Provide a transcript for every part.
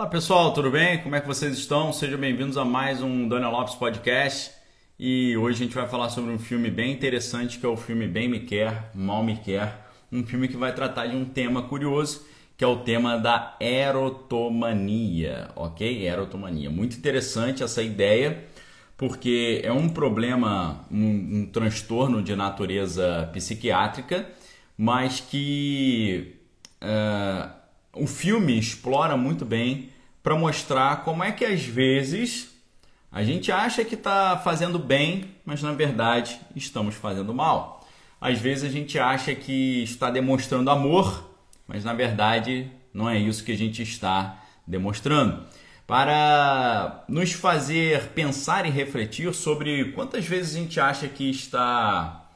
Olá pessoal, tudo bem? Como é que vocês estão? Sejam bem-vindos a mais um Daniel Lopes Podcast. E hoje a gente vai falar sobre um filme bem interessante que é o filme Bem Me Quer, Mal Me Quer. Um filme que vai tratar de um tema curioso que é o tema da erotomania, ok? Erotomania. Muito interessante essa ideia porque é um problema, um, um transtorno de natureza psiquiátrica, mas que. Uh, o filme explora muito bem para mostrar como é que às vezes a gente acha que está fazendo bem, mas na verdade estamos fazendo mal. Às vezes a gente acha que está demonstrando amor, mas na verdade não é isso que a gente está demonstrando. Para nos fazer pensar e refletir sobre quantas vezes a gente acha que está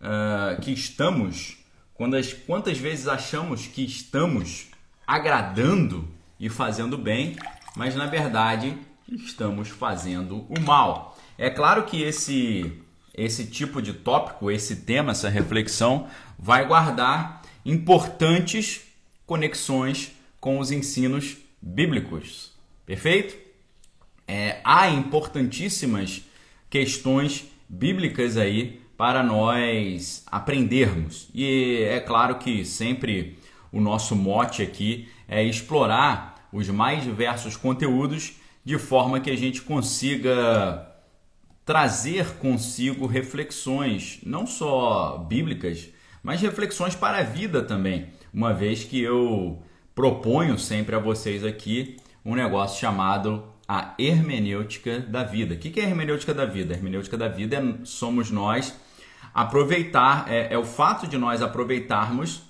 uh, que estamos, quantas, quantas vezes achamos que estamos agradando e fazendo bem, mas na verdade estamos fazendo o mal. É claro que esse esse tipo de tópico, esse tema, essa reflexão vai guardar importantes conexões com os ensinos bíblicos. Perfeito? É, há importantíssimas questões bíblicas aí para nós aprendermos. E é claro que sempre o nosso mote aqui é explorar os mais diversos conteúdos de forma que a gente consiga trazer consigo reflexões, não só bíblicas, mas reflexões para a vida também, uma vez que eu proponho sempre a vocês aqui um negócio chamado a hermenêutica da vida. O que é a hermenêutica da vida? A hermenêutica da vida é, somos nós aproveitar, é, é o fato de nós aproveitarmos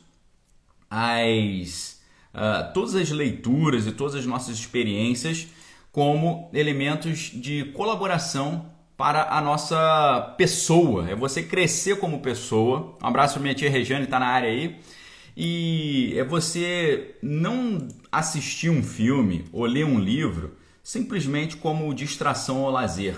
as uh, todas as leituras e todas as nossas experiências como elementos de colaboração para a nossa pessoa. É você crescer como pessoa. Um abraço para minha tia Regiane, está na área aí. E é você não assistir um filme ou ler um livro simplesmente como distração ou lazer.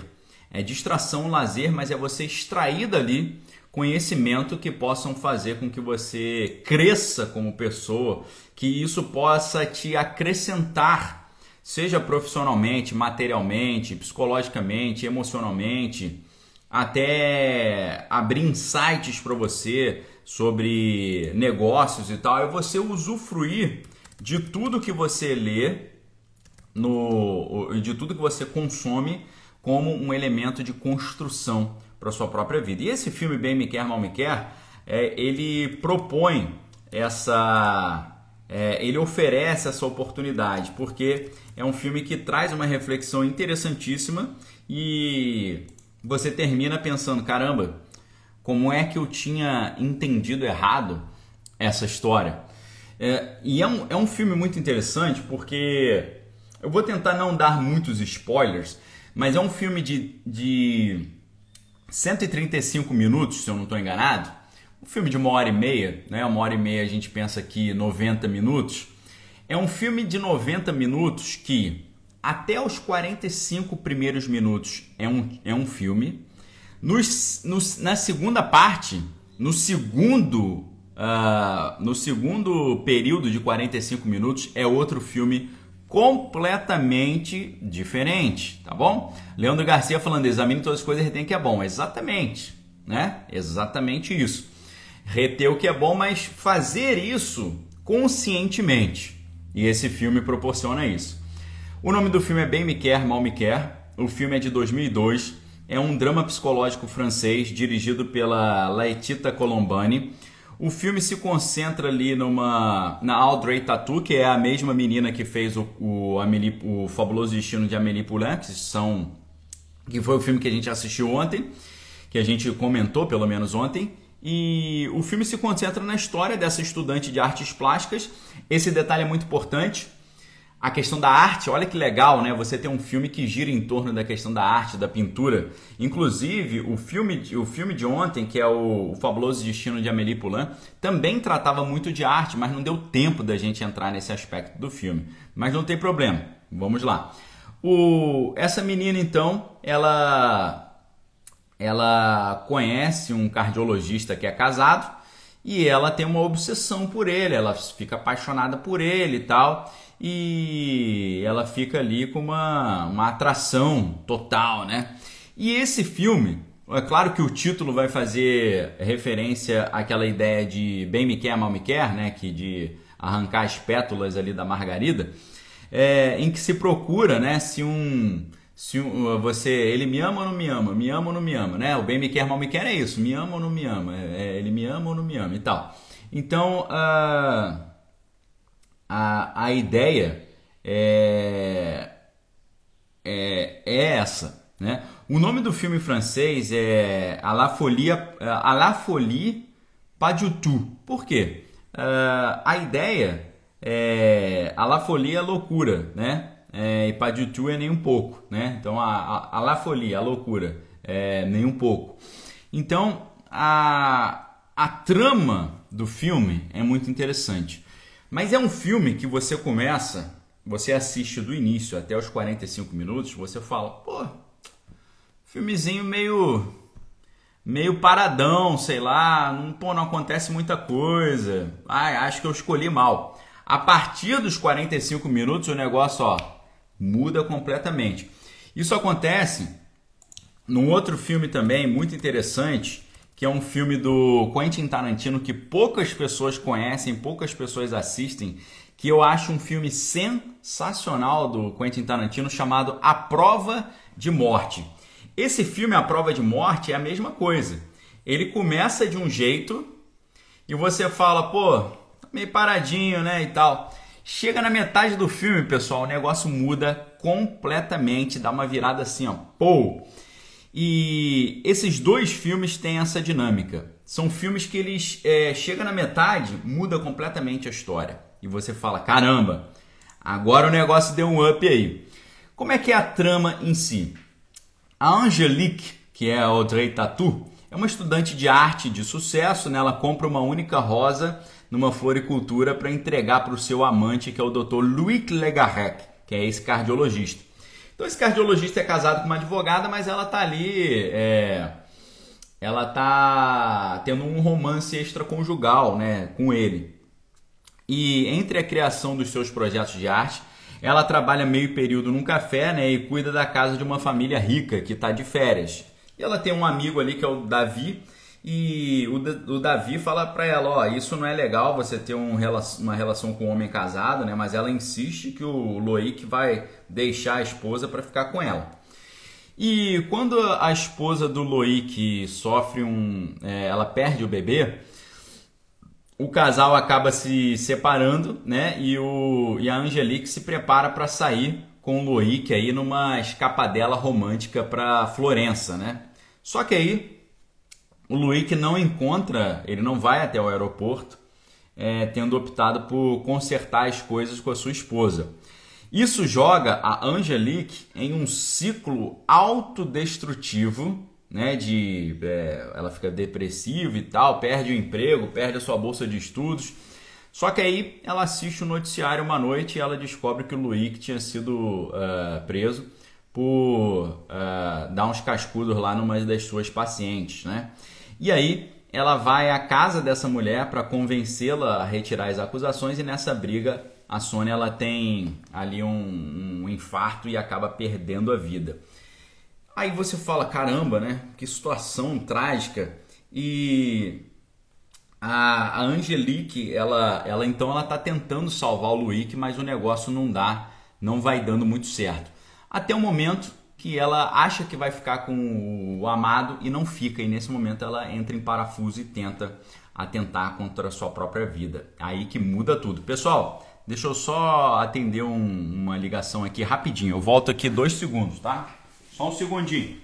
É distração ou lazer, mas é você extrair dali conhecimento que possam fazer com que você cresça como pessoa, que isso possa te acrescentar, seja profissionalmente, materialmente, psicologicamente, emocionalmente, até abrir insights para você sobre negócios e tal, é você usufruir de tudo que você lê, no, de tudo que você consome como um elemento de construção para sua própria vida. E esse filme Bem Me Quer, Mal Me Quer, é, ele propõe essa... É, ele oferece essa oportunidade, porque é um filme que traz uma reflexão interessantíssima e você termina pensando, caramba, como é que eu tinha entendido errado essa história? É, e é um, é um filme muito interessante porque eu vou tentar não dar muitos spoilers, mas é um filme de, de 135 minutos, se eu não estou enganado. Um filme de uma hora e meia, né? Uma hora e meia a gente pensa aqui 90 minutos. É um filme de 90 minutos que até os 45 primeiros minutos é um, é um filme. Nos, nos, na segunda parte, no segundo, uh, no segundo período de 45 minutos, é outro filme completamente diferente, tá bom? Leandro Garcia falando, examine todas as coisas e retém que é bom. Exatamente, né? Exatamente isso. Reter o que é bom, mas fazer isso conscientemente. E esse filme proporciona isso. O nome do filme é Bem Me Quer, Mal Me Quer. O filme é de 2002. É um drama psicológico francês dirigido pela Laetita Colombani o filme se concentra ali numa na Audrey Tatu, que é a mesma menina que fez o, o, Amélie, o Fabuloso Destino de Amélie Poulain, que são que foi o filme que a gente assistiu ontem, que a gente comentou pelo menos ontem. E o filme se concentra na história dessa estudante de artes plásticas. Esse detalhe é muito importante a questão da arte, olha que legal, né? Você tem um filme que gira em torno da questão da arte, da pintura. Inclusive, o filme, o filme de ontem, que é o, o Fabuloso Destino de Amélie Poulain, também tratava muito de arte, mas não deu tempo da gente entrar nesse aspecto do filme. Mas não tem problema, vamos lá. O, essa menina, então, ela, ela conhece um cardiologista que é casado e ela tem uma obsessão por ele, ela fica apaixonada por ele e tal. E ela fica ali com uma, uma atração total, né? E esse filme, é claro que o título vai fazer referência àquela ideia de bem me quer, mal me quer, né? Que de arrancar as pétalas ali da margarida, é, em que se procura, né? Se um se você ele me ama ou não me ama, me ama ou não me ama, né? O bem me quer, mal me quer é isso, me ama ou não me ama, é, ele me ama ou não me ama e tal. Então a, a, a ideia é, é, é essa, né? O nome do filme francês é A la folie, A la folie pas du tout. Por quê? Uh, a ideia é a la folie é loucura, né? é, e Padiutu é nem um pouco, né? Então a, a, a La Folie, a loucura, é nem um pouco. Então a, a trama do filme é muito interessante. Mas é um filme que você começa, você assiste do início até os 45 minutos, você fala, pô, filmezinho meio meio paradão, sei lá, não, pô, não acontece muita coisa. Ai, acho que eu escolhi mal. A partir dos 45 minutos o negócio, ó, muda completamente. Isso acontece num outro filme também muito interessante, que é um filme do Quentin Tarantino que poucas pessoas conhecem, poucas pessoas assistem, que eu acho um filme sensacional do Quentin Tarantino chamado A Prova de Morte. Esse filme A Prova de Morte é a mesma coisa. Ele começa de um jeito e você fala, pô, meio paradinho, né, e tal. Chega na metade do filme, pessoal, o negócio muda completamente, dá uma virada assim, ó, pô. E esses dois filmes têm essa dinâmica. São filmes que eles é, chega na metade, muda completamente a história. E você fala, caramba, agora o negócio deu um up aí. Como é que é a trama em si? A Angelique, que é a Audrey Tatu, é uma estudante de arte de sucesso, né? ela compra uma única rosa numa floricultura para entregar para o seu amante, que é o Dr. Louis Legarrec, que é esse cardiologista. Então esse cardiologista é casado com uma advogada, mas ela tá ali, é, ela tá tendo um romance extraconjugal, né, com ele. E entre a criação dos seus projetos de arte, ela trabalha meio período num café, né, e cuida da casa de uma família rica que está de férias. E ela tem um amigo ali que é o Davi, e o, o Davi fala para ela, ó, isso não é legal você ter um, uma relação com um homem casado, né? Mas ela insiste que o Loic vai deixar a esposa para ficar com ela. E quando a esposa do Loic sofre um, é, ela perde o bebê, o casal acaba se separando, né? E, o, e a Angelique se prepara para sair com o Loic aí numa escapadela romântica para Florença, né? Só que aí o Luiz não encontra, ele não vai até o aeroporto, é, tendo optado por consertar as coisas com a sua esposa. Isso joga a Angelique em um ciclo autodestrutivo, né? De é, ela fica depressiva e tal, perde o emprego, perde a sua bolsa de estudos. Só que aí ela assiste o noticiário uma noite e ela descobre que o Luiz tinha sido uh, preso por uh, dar uns cascudos lá numa das suas pacientes, né? E aí ela vai à casa dessa mulher para convencê-la a retirar as acusações e nessa briga a Sônia ela tem ali um, um infarto e acaba perdendo a vida. Aí você fala, caramba, né? Que situação trágica. E a, a Angelique, ela, ela então ela tá tentando salvar o Luick, mas o negócio não dá, não vai dando muito certo. Até o momento que ela acha que vai ficar com o amado e não fica, e nesse momento ela entra em parafuso e tenta atentar contra a sua própria vida. Aí que muda tudo. Pessoal, deixa eu só atender um, uma ligação aqui rapidinho. Eu volto aqui dois segundos, tá? Só um segundinho.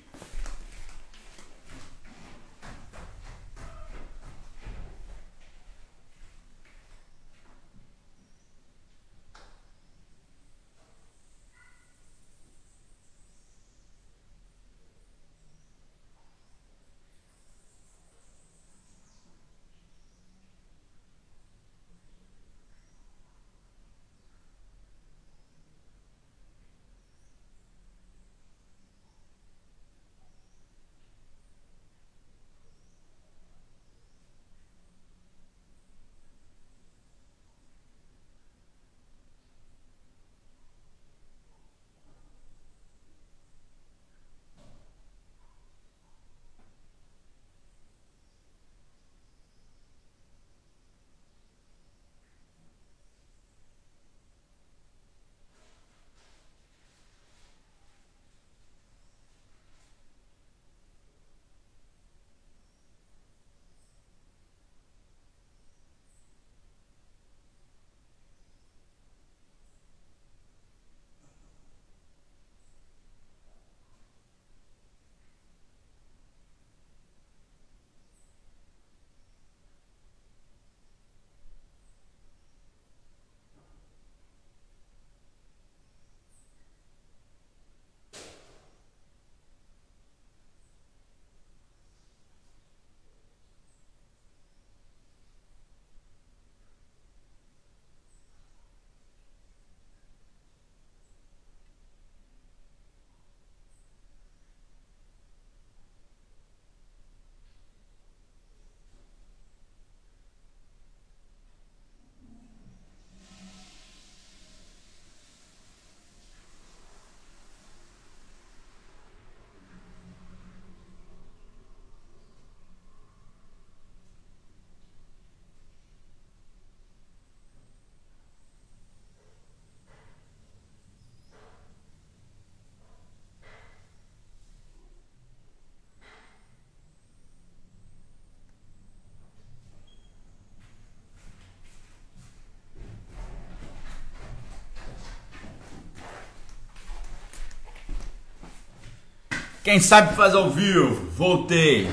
Quem sabe faz ao vivo. Voltei.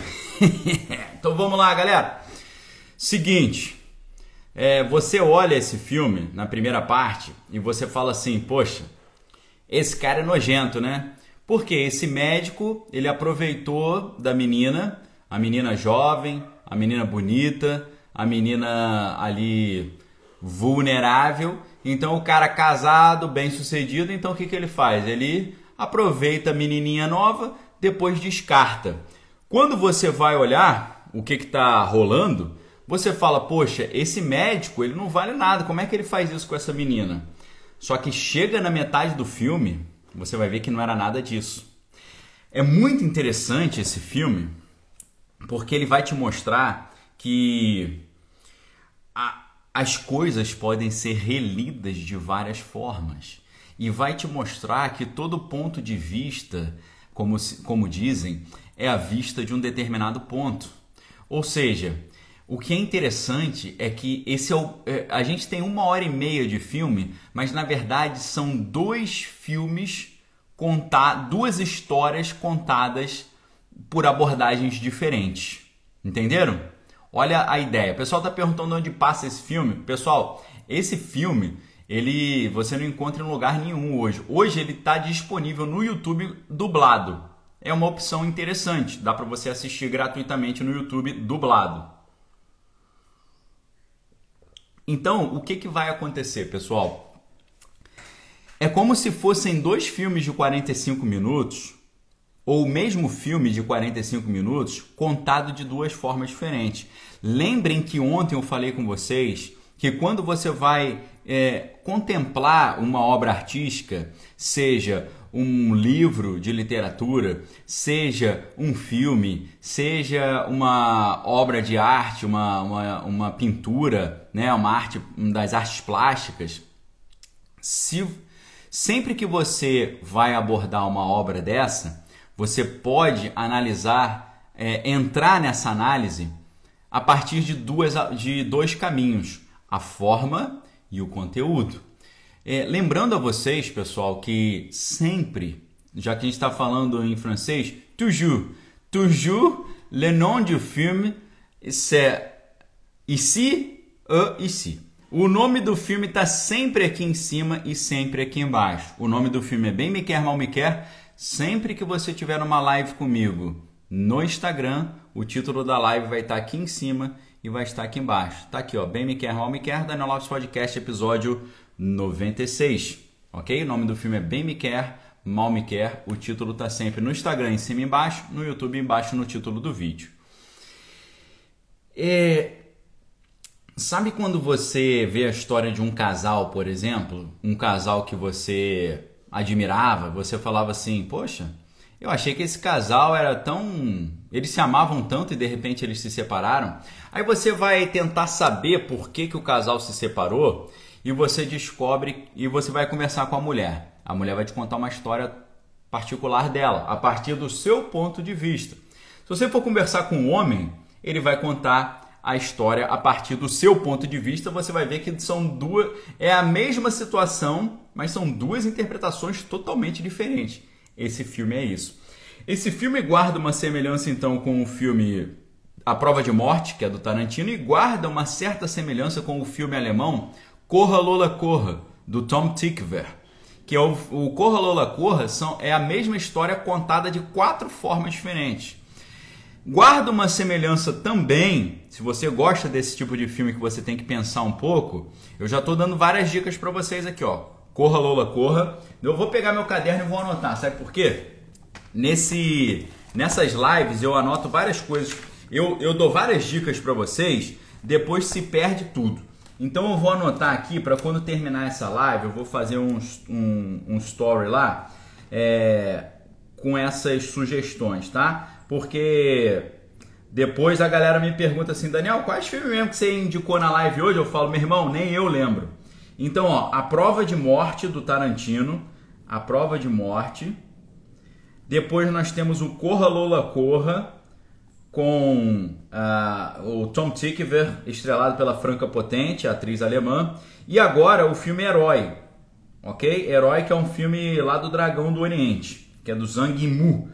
então vamos lá, galera. Seguinte, é, você olha esse filme na primeira parte e você fala assim, poxa, esse cara é nojento, né? Porque esse médico ele aproveitou da menina, a menina jovem, a menina bonita, a menina ali vulnerável. Então o cara casado, bem sucedido, então o que, que ele faz? Ele aproveita a menininha nova, depois descarta. Quando você vai olhar o que está rolando, você fala, poxa, esse médico ele não vale nada, como é que ele faz isso com essa menina? Só que chega na metade do filme, você vai ver que não era nada disso. É muito interessante esse filme, porque ele vai te mostrar que a, as coisas podem ser relidas de várias formas e vai te mostrar que todo ponto de vista, como, como dizem, é a vista de um determinado ponto. Ou seja, o que é interessante é que esse é o, é, a gente tem uma hora e meia de filme, mas na verdade são dois filmes contar, duas histórias contadas por abordagens diferentes. Entenderam? Olha a ideia. O pessoal está perguntando onde passa esse filme. Pessoal, esse filme ele você não encontra em lugar nenhum hoje. Hoje ele está disponível no YouTube dublado. É uma opção interessante. Dá para você assistir gratuitamente no YouTube dublado. Então, o que, que vai acontecer, pessoal? É como se fossem dois filmes de 45 minutos ou o mesmo filme de 45 minutos contado de duas formas diferentes. Lembrem que ontem eu falei com vocês que quando você vai é, contemplar uma obra artística, seja um livro de literatura, seja um filme, seja uma obra de arte, uma, uma, uma pintura, né, uma arte das artes plásticas, se, sempre que você vai abordar uma obra dessa, você pode analisar, é, entrar nessa análise a partir de, duas, de dois caminhos: a forma e o conteúdo. É, lembrando a vocês, pessoal, que sempre, já que a gente está falando em francês, toujours, toujours, le nom du filme, c'est ici ou ici. O nome do filme está sempre aqui em cima e sempre aqui embaixo. O nome do filme é Bem Me Quer, Mal Me Quer Sempre que você tiver uma live comigo no Instagram, o título da live vai estar aqui em cima e vai estar aqui embaixo. Tá aqui, ó, Bem Me Quer, Mal Me Quer, Daniel Lopes Podcast, episódio 96. Ok? O nome do filme é Bem Me Quer, Mal Me Quer. O título tá sempre no Instagram em cima e embaixo, no YouTube embaixo no título do vídeo. É... Sabe quando você vê a história de um casal, por exemplo? Um casal que você admirava, você falava assim, poxa, eu achei que esse casal era tão. Eles se amavam tanto e de repente eles se separaram. Aí você vai tentar saber por que, que o casal se separou e você descobre e você vai conversar com a mulher. A mulher vai te contar uma história particular dela, a partir do seu ponto de vista. Se você for conversar com um homem, ele vai contar a história a partir do seu ponto de vista, você vai ver que são duas é a mesma situação, mas são duas interpretações totalmente diferentes. Esse filme é isso. Esse filme guarda uma semelhança então com o filme A Prova de Morte, que é do Tarantino, e guarda uma certa semelhança com o filme alemão Corra Lola Corra, do Tom Tykwer, que é o, o Corra Lola Corra são, é a mesma história contada de quatro formas diferentes. Guarda uma semelhança também, se você gosta desse tipo de filme que você tem que pensar um pouco, eu já estou dando várias dicas para vocês aqui, ó. Corra Lola Corra. Eu vou pegar meu caderno e vou anotar, sabe por quê? Nesse nessas lives eu anoto várias coisas, eu, eu dou várias dicas para vocês, depois se perde tudo. Então eu vou anotar aqui para quando terminar essa live, eu vou fazer um, um, um story lá é, com essas sugestões, tá? porque depois a galera me pergunta assim, Daniel, quais filmes mesmo que você indicou na live hoje? Eu falo, meu irmão, nem eu lembro. Então, ó, A Prova de Morte do Tarantino, A Prova de Morte. Depois nós temos o Corra Lola Corra com uh, o Tom Tykwer, estrelado pela Franca Potente, atriz alemã. E agora o filme Herói, ok? Herói que é um filme lá do Dragão do Oriente, que é do Zhang Yimou.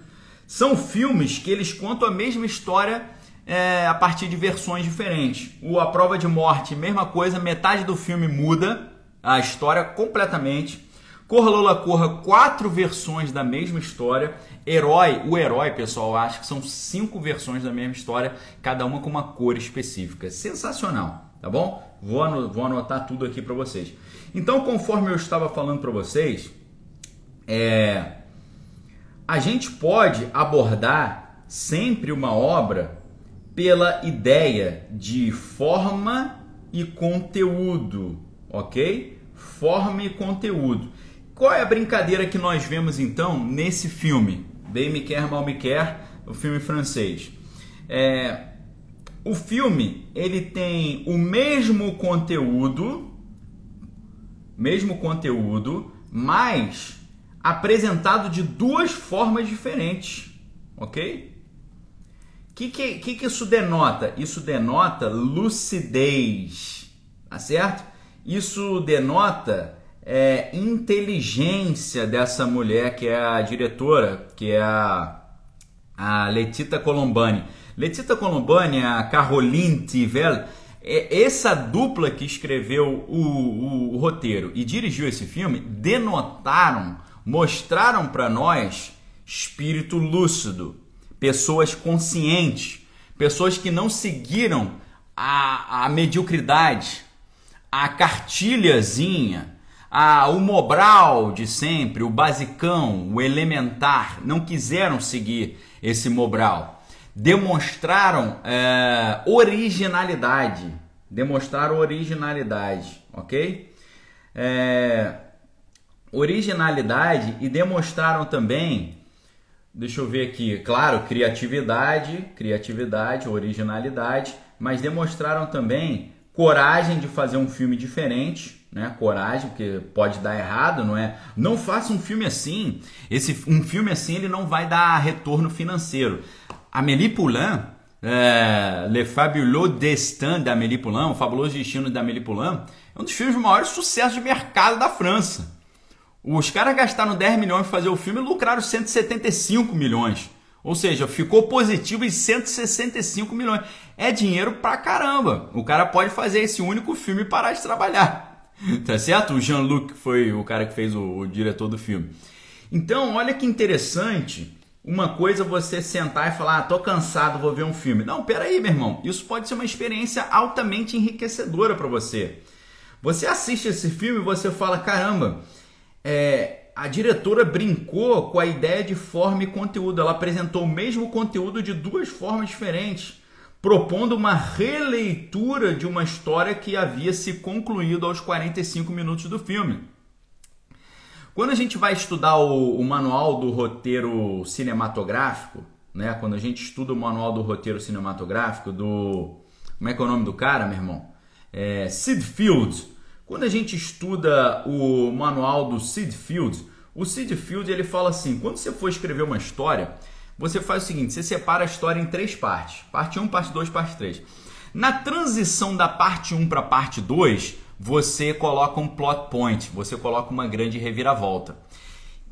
São filmes que eles contam a mesma história é, a partir de versões diferentes. O A Prova de Morte, mesma coisa, metade do filme muda a história completamente. Corra Lola Corra, quatro versões da mesma história. Herói, o herói, pessoal, acho que são cinco versões da mesma história, cada uma com uma cor específica. Sensacional, tá bom? Vou, anotar tudo aqui para vocês. Então, conforme eu estava falando para vocês, é, a gente pode abordar sempre uma obra pela ideia de forma e conteúdo, ok? Forma e conteúdo. Qual é a brincadeira que nós vemos então nesse filme? Bem me quer, mal me quer, o filme francês. É, o filme ele tem o mesmo conteúdo, mesmo conteúdo, mas apresentado de duas formas diferentes, ok? O que, que, que, que isso denota? Isso denota lucidez, tá certo? Isso denota é, inteligência dessa mulher que é a diretora, que é a, a Letita Colombani. Letita Colombani, a Caroline Tivel, é essa dupla que escreveu o, o, o roteiro e dirigiu esse filme denotaram mostraram para nós espírito lúcido, pessoas conscientes, pessoas que não seguiram a, a mediocridade, a cartilhazinha, a, o Mobral de sempre, o basicão, o elementar, não quiseram seguir esse Mobral. Demonstraram é, originalidade. Demonstraram originalidade, ok? É, originalidade e demonstraram também, deixa eu ver aqui, claro, criatividade, criatividade, originalidade, mas demonstraram também coragem de fazer um filme diferente, né? Coragem, porque pode dar errado, não é? Não faça um filme assim. Esse um filme assim ele não vai dar retorno financeiro. Amélie Poulain, é, Le Fabuleux Destin da Amélie Poulain, o fabuloso destino da Amélie Poulain, é um dos filmes de maior sucesso de mercado da França. Os caras gastaram 10 milhões para fazer o filme e lucraram 175 milhões. Ou seja, ficou positivo em 165 milhões. É dinheiro pra caramba. O cara pode fazer esse único filme e parar de trabalhar. Tá certo? O Jean-Luc foi o cara que fez o, o diretor do filme. Então, olha que interessante. Uma coisa você sentar e falar, ah, tô cansado, vou ver um filme. Não, peraí, meu irmão. Isso pode ser uma experiência altamente enriquecedora para você. Você assiste esse filme e você fala, caramba, é, a diretora brincou com a ideia de forma e conteúdo. Ela apresentou o mesmo conteúdo de duas formas diferentes, propondo uma releitura de uma história que havia se concluído aos 45 minutos do filme. Quando a gente vai estudar o, o manual do roteiro cinematográfico, né? Quando a gente estuda o manual do roteiro cinematográfico do como é que é o nome do cara, meu irmão? É, Sid Field quando a gente estuda o manual do Sid Field, o Sid Field ele fala assim: quando você for escrever uma história, você faz o seguinte: você separa a história em três partes: parte 1, parte 2, parte 3. Na transição da parte 1 para a parte 2, você coloca um plot point, você coloca uma grande reviravolta.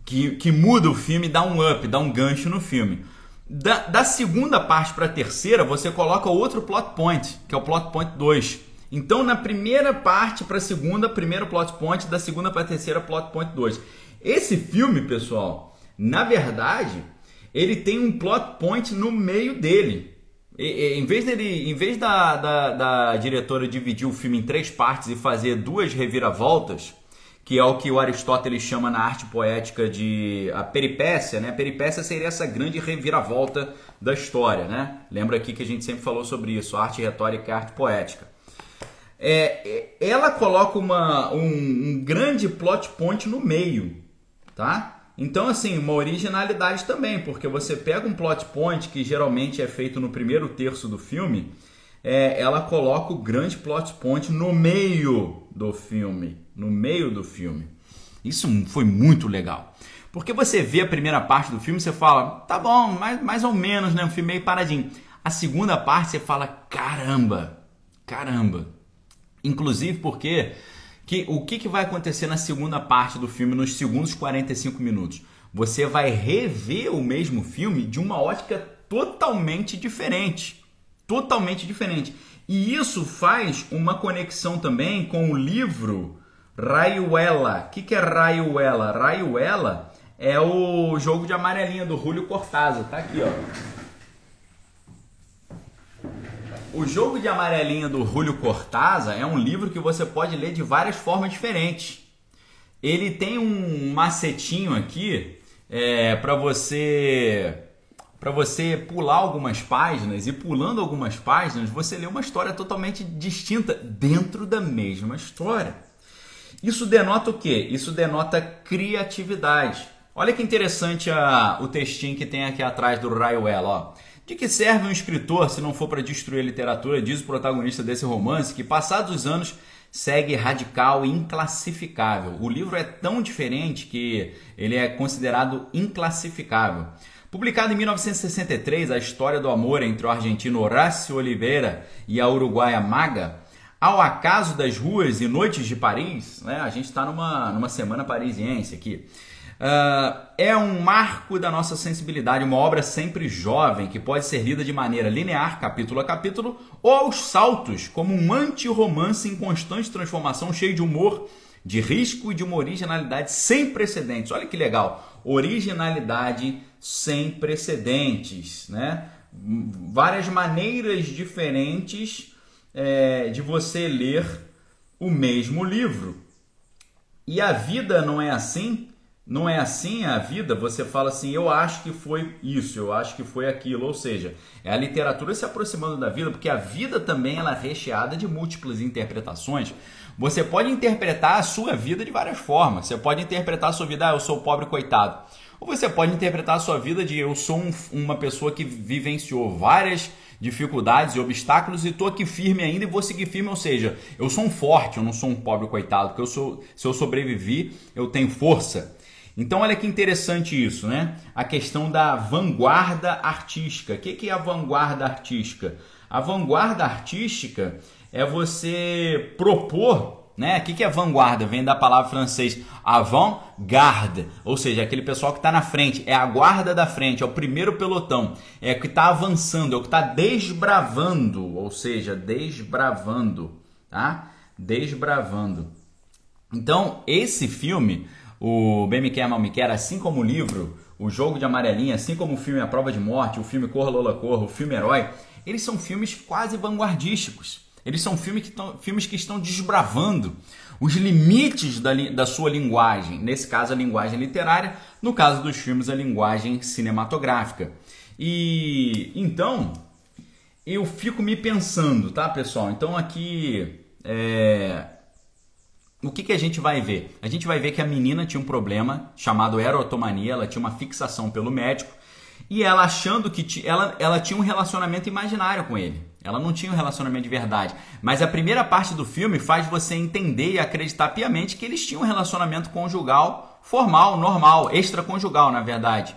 Que, que muda o filme, dá um up, dá um gancho no filme. Da, da segunda parte para a terceira, você coloca outro plot point, que é o plot point 2 então, na primeira parte para a segunda, primeiro plot point, da segunda para a terceira, plot point 2. Esse filme, pessoal, na verdade, ele tem um plot point no meio dele. E, e, em vez dele, em vez da, da, da diretora dividir o filme em três partes e fazer duas reviravoltas, que é o que o Aristóteles chama na arte poética de a peripécia, né? A peripécia seria essa grande reviravolta da história, né? Lembra aqui que a gente sempre falou sobre isso, arte retórica e arte poética é, é, ela coloca uma, um, um, grande plot point no meio, tá? Então, assim, uma originalidade também, porque você pega um plot point que geralmente é feito no primeiro terço do filme, é, ela coloca o grande plot point no meio do filme, no meio do filme. Isso foi muito legal. Porque você vê a primeira parte do filme, você fala, tá bom, mais, mais ou menos, né? Um filme meio paradinho. A segunda parte você fala, caramba, caramba, Inclusive porque que, o que, que vai acontecer na segunda parte do filme, nos segundos 45 minutos? você vai rever o mesmo filme de uma ótica totalmente diferente. Totalmente diferente. E isso faz uma conexão também com o livro Rayuela. O que, que é Rayuela? Rayuela é o jogo de amarelinha do Julio Cortázar. Tá aqui, ó. O jogo de amarelinha do Julio Cortázar é um livro que você pode ler de várias formas diferentes. Ele tem um macetinho aqui é, para você para você pular algumas páginas e pulando algumas páginas você lê uma história totalmente distinta dentro da mesma história. Isso denota o quê? Isso denota criatividade. Olha que interessante a, o textinho que tem aqui atrás do Rayuela. Ó. De que serve um escritor se não for para destruir a literatura? Diz o protagonista desse romance que, passados os anos, segue radical e inclassificável. O livro é tão diferente que ele é considerado inclassificável. Publicado em 1963, a história do amor entre o argentino Horácio Oliveira e a uruguaia Maga, ao acaso das ruas e noites de Paris, né? a gente está numa, numa semana parisiense aqui, uh, é um marco da nossa sensibilidade, uma obra sempre jovem que pode ser lida de maneira linear, capítulo a capítulo, ou aos saltos, como um anti-romance em constante transformação, cheio de humor, de risco e de uma originalidade sem precedentes. Olha que legal! Originalidade sem precedentes, né? Várias maneiras diferentes é, de você ler o mesmo livro. E a vida não é assim? Não é assim a vida? Você fala assim, eu acho que foi isso, eu acho que foi aquilo. Ou seja, é a literatura se aproximando da vida, porque a vida também ela é recheada de múltiplas interpretações. Você pode interpretar a sua vida de várias formas. Você pode interpretar a sua vida, ah, eu sou pobre coitado. Ou você pode interpretar a sua vida de eu sou um, uma pessoa que vivenciou várias dificuldades e obstáculos e estou aqui firme ainda e vou seguir firme, ou seja, eu sou um forte, eu não sou um pobre coitado, porque eu sou, se eu sobrevivi, eu tenho força. Então olha que interessante isso, né? A questão da vanguarda artística. O que é a vanguarda artística? A vanguarda artística é você propor né? O que é vanguarda? Vem da palavra francês avant-garde, ou seja, aquele pessoal que está na frente, é a guarda da frente, é o primeiro pelotão, é o que está avançando, é o que está desbravando, ou seja, desbravando, tá? Desbravando. Então, esse filme, o Bem Me Quer, Mal Me Quer, assim como o livro, o Jogo de Amarelinha, assim como o filme A Prova de Morte, o filme Corra Lola Corra, o filme Herói, eles são filmes quase vanguardísticos. Eles são filmes que, tão, filmes que estão desbravando os limites da, da sua linguagem, nesse caso a linguagem literária, no caso dos filmes a linguagem cinematográfica. E então eu fico me pensando, tá, pessoal? Então aqui é... o que, que a gente vai ver? A gente vai ver que a menina tinha um problema chamado erotomania, ela tinha uma fixação pelo médico e ela achando que ela, ela tinha um relacionamento imaginário com ele. Ela não tinha um relacionamento de verdade. Mas a primeira parte do filme faz você entender e acreditar piamente que eles tinham um relacionamento conjugal formal, normal, extraconjugal, na verdade.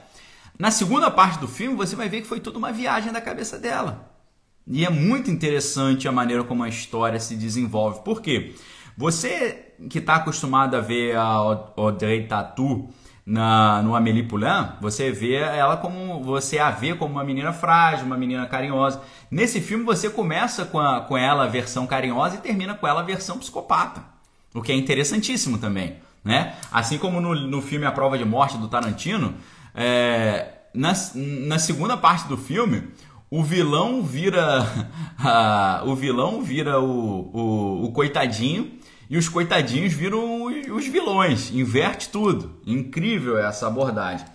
Na segunda parte do filme, você vai ver que foi tudo uma viagem da cabeça dela. E é muito interessante a maneira como a história se desenvolve. Por quê? Você que está acostumado a ver a Audrey Tatu na, no Amélie Poulain, você vê ela como você a vê como uma menina frágil, uma menina carinhosa. Nesse filme você começa com, a, com ela a versão carinhosa e termina com ela a versão psicopata, o que é interessantíssimo também, né? Assim como no, no filme A Prova de Morte do Tarantino, é, na, na segunda parte do filme o vilão vira a, o vilão vira o, o, o coitadinho e os coitadinhos viram os vilões, inverte tudo. Incrível essa abordagem.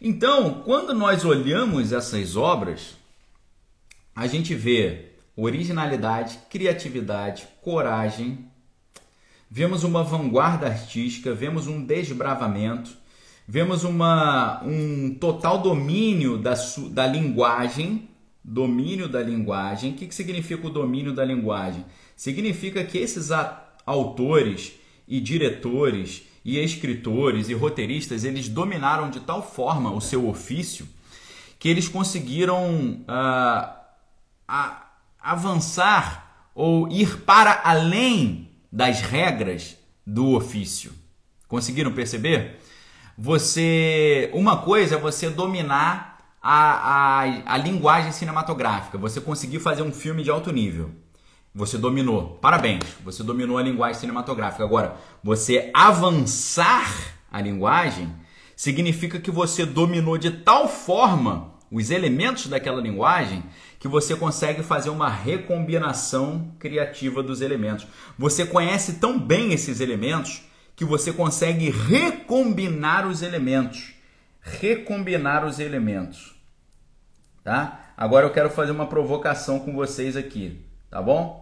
Então, quando nós olhamos essas obras, a gente vê originalidade, criatividade, coragem, vemos uma vanguarda artística, vemos um desbravamento, vemos uma, um total domínio da, da linguagem. Domínio da linguagem. O que, que significa o domínio da linguagem? Significa que esses autores e diretores e escritores e roteiristas eles dominaram de tal forma o seu ofício que eles conseguiram uh, a, avançar ou ir para além das regras do ofício. Conseguiram perceber? você. Uma coisa é você dominar a, a, a linguagem cinematográfica, você conseguir fazer um filme de alto nível. Você dominou. Parabéns, você dominou a linguagem cinematográfica. Agora, você avançar a linguagem significa que você dominou de tal forma os elementos daquela linguagem que você consegue fazer uma recombinação criativa dos elementos. Você conhece tão bem esses elementos que você consegue recombinar os elementos. Recombinar os elementos. Tá? Agora eu quero fazer uma provocação com vocês aqui, tá bom?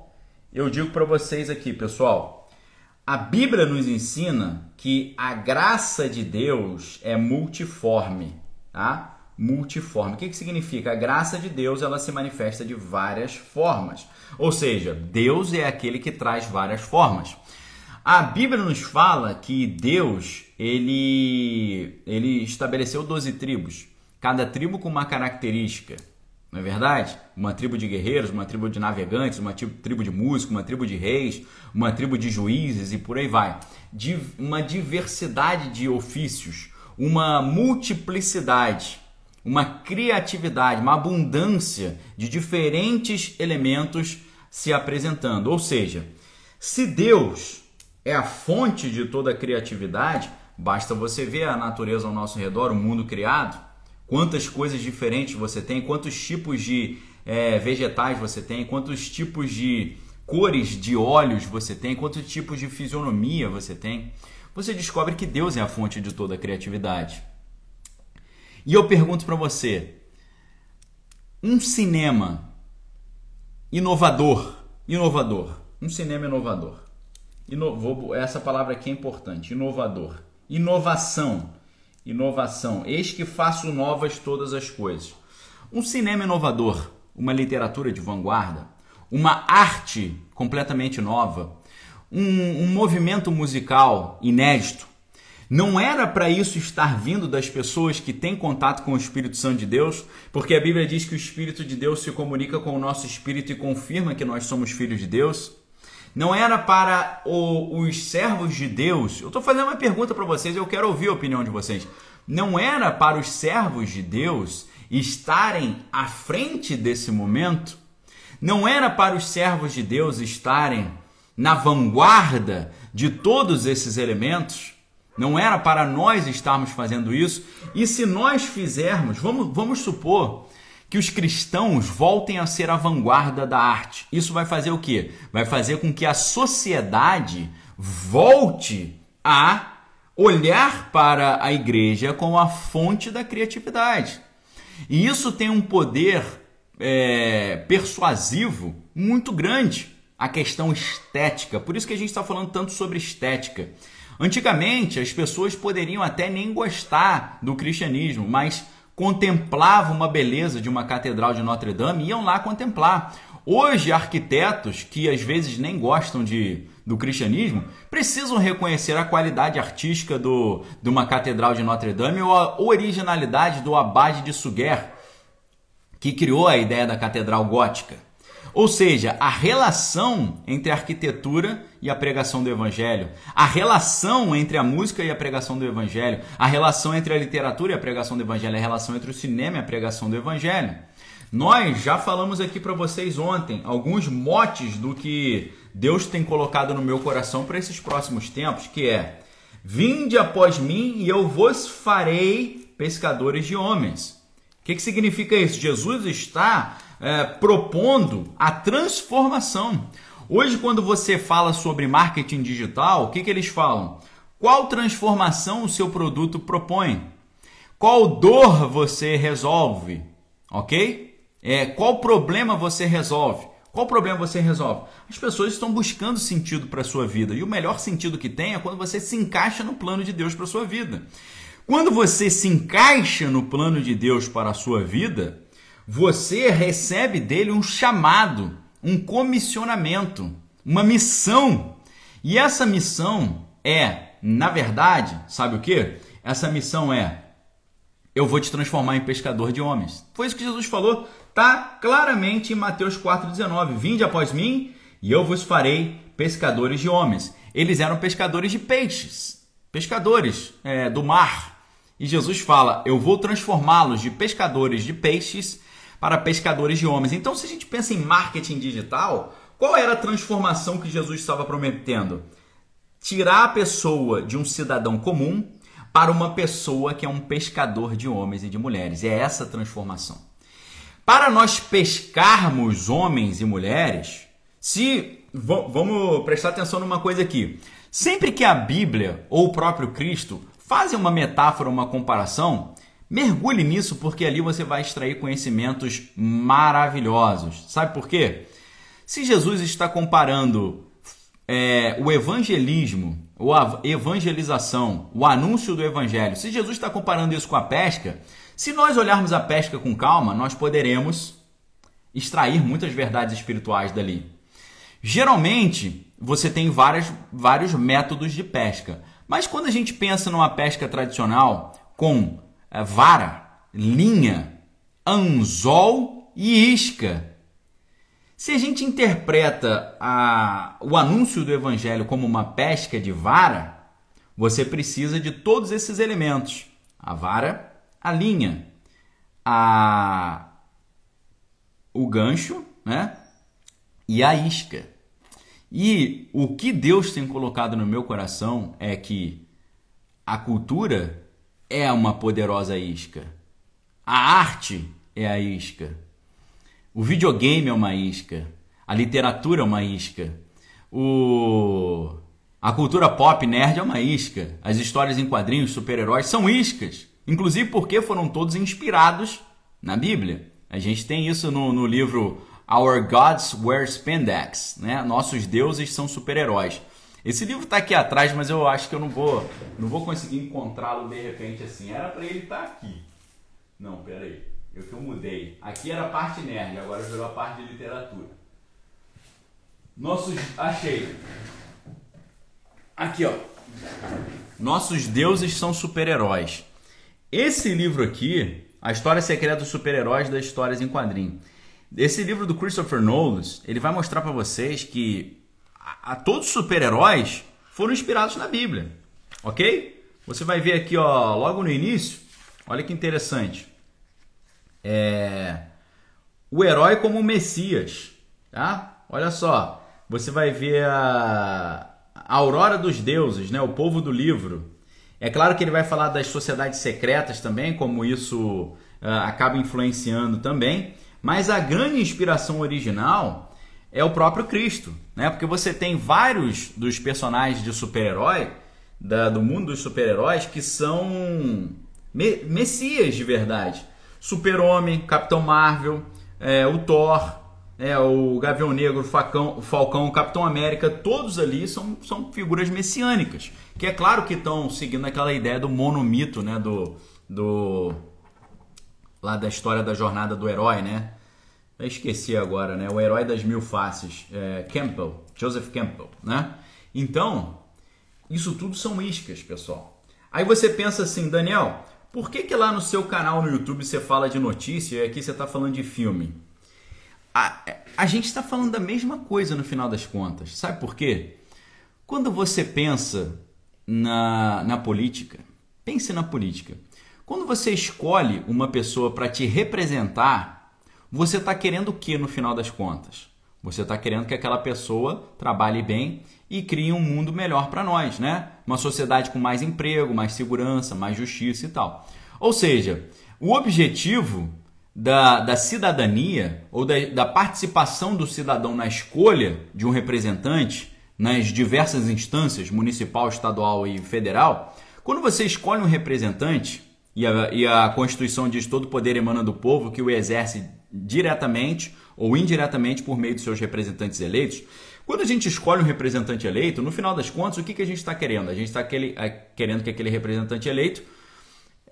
Eu digo para vocês aqui, pessoal, a Bíblia nos ensina que a graça de Deus é multiforme, tá? Multiforme. O que, que significa? A graça de Deus ela se manifesta de várias formas. Ou seja, Deus é aquele que traz várias formas. A Bíblia nos fala que Deus ele, ele estabeleceu 12 tribos, cada tribo com uma característica. Não é verdade? Uma tribo de guerreiros, uma tribo de navegantes, uma tribo de músicos, uma tribo de reis, uma tribo de juízes e por aí vai. Uma diversidade de ofícios, uma multiplicidade, uma criatividade, uma abundância de diferentes elementos se apresentando. Ou seja, se Deus é a fonte de toda a criatividade, basta você ver a natureza ao nosso redor, o mundo criado quantas coisas diferentes você tem, quantos tipos de é, vegetais você tem, quantos tipos de cores de óleos você tem, quantos tipos de fisionomia você tem. Você descobre que Deus é a fonte de toda a criatividade. E eu pergunto para você: um cinema inovador, inovador, um cinema inovador. Ino essa palavra aqui é importante, inovador. Inovação inovação. Eis que faço novas todas as coisas. Um cinema inovador, uma literatura de vanguarda, uma arte completamente nova, um, um movimento musical inédito. Não era para isso estar vindo das pessoas que têm contato com o Espírito Santo de Deus, porque a Bíblia diz que o Espírito de Deus se comunica com o nosso espírito e confirma que nós somos filhos de Deus não era para o, os servos de Deus. Eu estou fazendo uma pergunta para vocês, eu quero ouvir a opinião de vocês. Não era para os servos de Deus estarem à frente desse momento? Não era para os servos de Deus estarem na vanguarda de todos esses elementos? Não era para nós estarmos fazendo isso? E se nós fizermos, vamos, vamos supor que os cristãos voltem a ser a vanguarda da arte. Isso vai fazer o quê? Vai fazer com que a sociedade volte a olhar para a igreja como a fonte da criatividade. E isso tem um poder é, persuasivo muito grande. A questão estética. Por isso que a gente está falando tanto sobre estética. Antigamente, as pessoas poderiam até nem gostar do cristianismo, mas contemplavam uma beleza de uma catedral de Notre Dame, iam lá contemplar. Hoje, arquitetos que às vezes nem gostam de, do cristianismo precisam reconhecer a qualidade artística do, de uma catedral de Notre Dame ou a originalidade do abade de Suger, que criou a ideia da catedral gótica. Ou seja, a relação entre a arquitetura e a pregação do evangelho, a relação entre a música e a pregação do evangelho, a relação entre a literatura e a pregação do evangelho, a relação entre o cinema e a pregação do evangelho. Nós já falamos aqui para vocês ontem alguns motes do que Deus tem colocado no meu coração para esses próximos tempos, que é: Vinde após mim e eu vos farei pescadores de homens. O que, que significa isso? Jesus está é, propondo a transformação. Hoje, quando você fala sobre marketing digital, o que, que eles falam? Qual transformação o seu produto propõe? Qual dor você resolve? Ok? É, qual problema você resolve? Qual problema você resolve? As pessoas estão buscando sentido para a sua vida e o melhor sentido que tem é quando você se encaixa no plano de Deus para a sua vida. Quando você se encaixa no plano de Deus para a sua vida, você recebe dele um chamado, um comissionamento, uma missão. E essa missão é, na verdade, sabe o que? Essa missão é: eu vou te transformar em pescador de homens. Foi isso que Jesus falou, tá claramente em Mateus 4,19. Vinde após mim e eu vos farei pescadores de homens. Eles eram pescadores de peixes, pescadores é, do mar. E Jesus fala: Eu vou transformá-los de pescadores de peixes para pescadores de homens. Então, se a gente pensa em marketing digital, qual era a transformação que Jesus estava prometendo? Tirar a pessoa de um cidadão comum para uma pessoa que é um pescador de homens e de mulheres. É essa transformação. Para nós pescarmos homens e mulheres, se vamos prestar atenção numa coisa aqui. Sempre que a Bíblia ou o próprio Cristo fazem uma metáfora, uma comparação, mergulhe nisso porque ali você vai extrair conhecimentos maravilhosos. Sabe por quê? Se Jesus está comparando é, o evangelismo, ou a evangelização, o anúncio do evangelho, se Jesus está comparando isso com a pesca, se nós olharmos a pesca com calma, nós poderemos extrair muitas verdades espirituais dali. Geralmente, você tem várias, vários métodos de pesca, mas quando a gente pensa numa pesca tradicional com vara, linha, anzol e isca, se a gente interpreta a, o anúncio do evangelho como uma pesca de vara, você precisa de todos esses elementos: a vara, a linha, a o gancho, né? E a isca. E o que Deus tem colocado no meu coração é que a cultura é uma poderosa isca. A arte é a isca. O videogame é uma isca. A literatura é uma isca. O... A cultura pop nerd é uma isca. As histórias em quadrinhos, super-heróis são iscas. Inclusive porque foram todos inspirados na Bíblia. A gente tem isso no, no livro Our Gods Wear Spandex. Né? Nossos deuses são super-heróis. Esse livro está aqui atrás, mas eu acho que eu não vou, não vou conseguir encontrá-lo de repente assim. Era para ele estar tá aqui. Não, peraí. Eu que eu mudei. Aqui era a parte nerd, agora virou a parte de literatura. Nossos. Achei. Aqui, ó. Nossos deuses são super-heróis. Esse livro aqui, A História Secreta dos Super-Heróis das Histórias em Quadrinho. Esse livro do Christopher Nolan, ele vai mostrar para vocês que a, todos os super-heróis foram inspirados na Bíblia. Ok? Você vai ver aqui, ó, logo no início, olha que interessante é, o herói como o Messias, tá? Olha só, você vai ver a, a aurora dos deuses, né? O povo do livro. É claro que ele vai falar das sociedades secretas também, como isso uh, acaba influenciando também, mas a grande inspiração original é o próprio Cristo, né? Porque você tem vários dos personagens de super-herói do mundo dos super-heróis que são me messias de verdade. Super-Homem, Capitão Marvel, é, o Thor, é, o Gavião Negro, o Falcão, o Falcão, o Capitão América, todos ali são, são figuras messiânicas. Que é claro que estão seguindo aquela ideia do monomito, né? Do, do. lá da história da jornada do herói, né? Eu esqueci agora, né? O herói das mil faces, é, Campbell, Joseph Campbell, né? Então, isso tudo são iscas, pessoal. Aí você pensa assim, Daniel, por que, que lá no seu canal no YouTube você fala de notícia e aqui você está falando de filme? A, a gente está falando da mesma coisa no final das contas. Sabe por quê? Quando você pensa na, na política, pense na política. Quando você escolhe uma pessoa para te representar, você está querendo o que no final das contas? Você está querendo que aquela pessoa trabalhe bem e crie um mundo melhor para nós, né? Uma sociedade com mais emprego, mais segurança, mais justiça e tal. Ou seja, o objetivo da, da cidadania ou da, da participação do cidadão na escolha de um representante nas diversas instâncias, municipal, estadual e federal, quando você escolhe um representante, e a, e a Constituição diz todo poder emana do povo que o exerce diretamente ou indiretamente por meio de seus representantes eleitos. Quando a gente escolhe um representante eleito, no final das contas, o que, que a gente está querendo? A gente está querendo que aquele representante eleito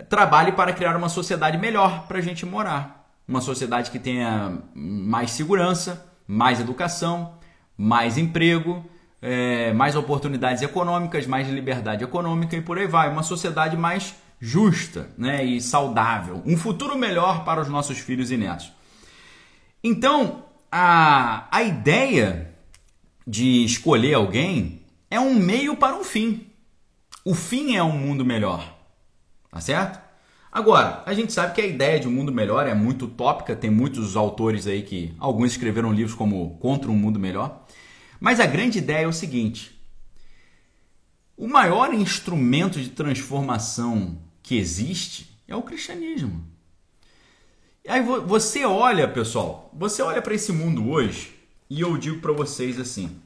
trabalhe para criar uma sociedade melhor para a gente morar. Uma sociedade que tenha mais segurança, mais educação, mais emprego, é, mais oportunidades econômicas, mais liberdade econômica e por aí vai. Uma sociedade mais justa né, e saudável. Um futuro melhor para os nossos filhos e netos. Então, a, a ideia de escolher alguém é um meio para um fim. O fim é um mundo melhor. Tá certo? Agora, a gente sabe que a ideia de um mundo melhor é muito utópica, tem muitos autores aí que alguns escreveram livros como Contra um Mundo Melhor. Mas a grande ideia é o seguinte: o maior instrumento de transformação que existe é o cristianismo. Aí você olha, pessoal, você olha para esse mundo hoje e eu digo para vocês assim: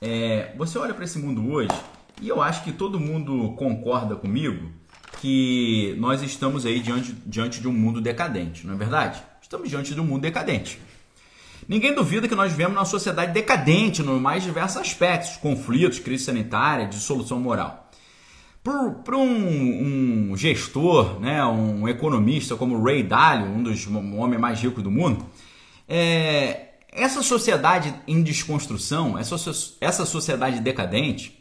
é, você olha para esse mundo hoje e eu acho que todo mundo concorda comigo que nós estamos aí diante, diante de um mundo decadente, não é verdade? Estamos diante de um mundo decadente. Ninguém duvida que nós vivemos numa sociedade decadente nos mais diversos aspectos, conflitos, crise sanitária, dissolução moral. Para um, um, gestor, né, um economista como Ray Dalio, um dos homens mais ricos do mundo, é, essa sociedade em desconstrução, essa, essa sociedade decadente,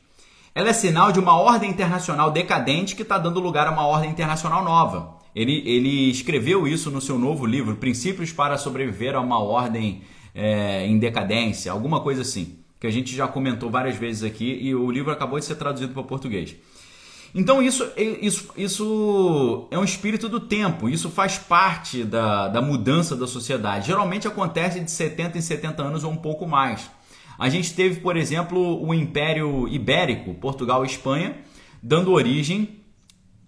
ela é sinal de uma ordem internacional decadente que está dando lugar a uma ordem internacional nova. Ele, ele escreveu isso no seu novo livro, Princípios para Sobreviver a uma Ordem é, em Decadência, alguma coisa assim, que a gente já comentou várias vezes aqui e o livro acabou de ser traduzido para português. Então isso, isso, isso é um espírito do tempo, isso faz parte da, da mudança da sociedade. Geralmente acontece de 70 em 70 anos ou um pouco mais. A gente teve, por exemplo, o Império Ibérico, Portugal e Espanha, dando origem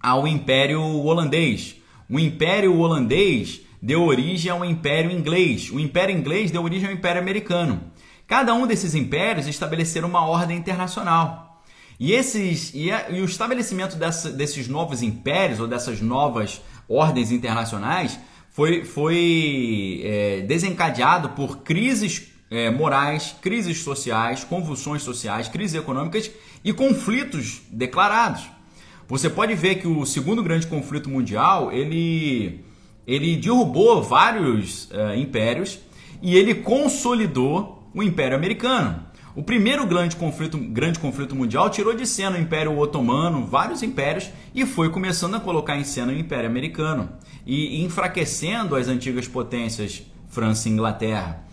ao Império Holandês. O Império Holandês deu origem ao Império Inglês. O Império Inglês deu origem ao Império Americano. Cada um desses impérios estabeleceram uma ordem internacional. E, esses, e, a, e o estabelecimento dessa, desses novos impérios ou dessas novas ordens internacionais foi, foi é, desencadeado por crises é, morais, crises sociais, convulsões sociais, crises econômicas e conflitos declarados. Você pode ver que o segundo grande conflito mundial ele, ele derrubou vários é, impérios e ele consolidou o Império Americano. O primeiro grande conflito, grande conflito mundial tirou de cena o Império Otomano, vários impérios, e foi começando a colocar em cena o Império Americano, e enfraquecendo as antigas potências França e Inglaterra.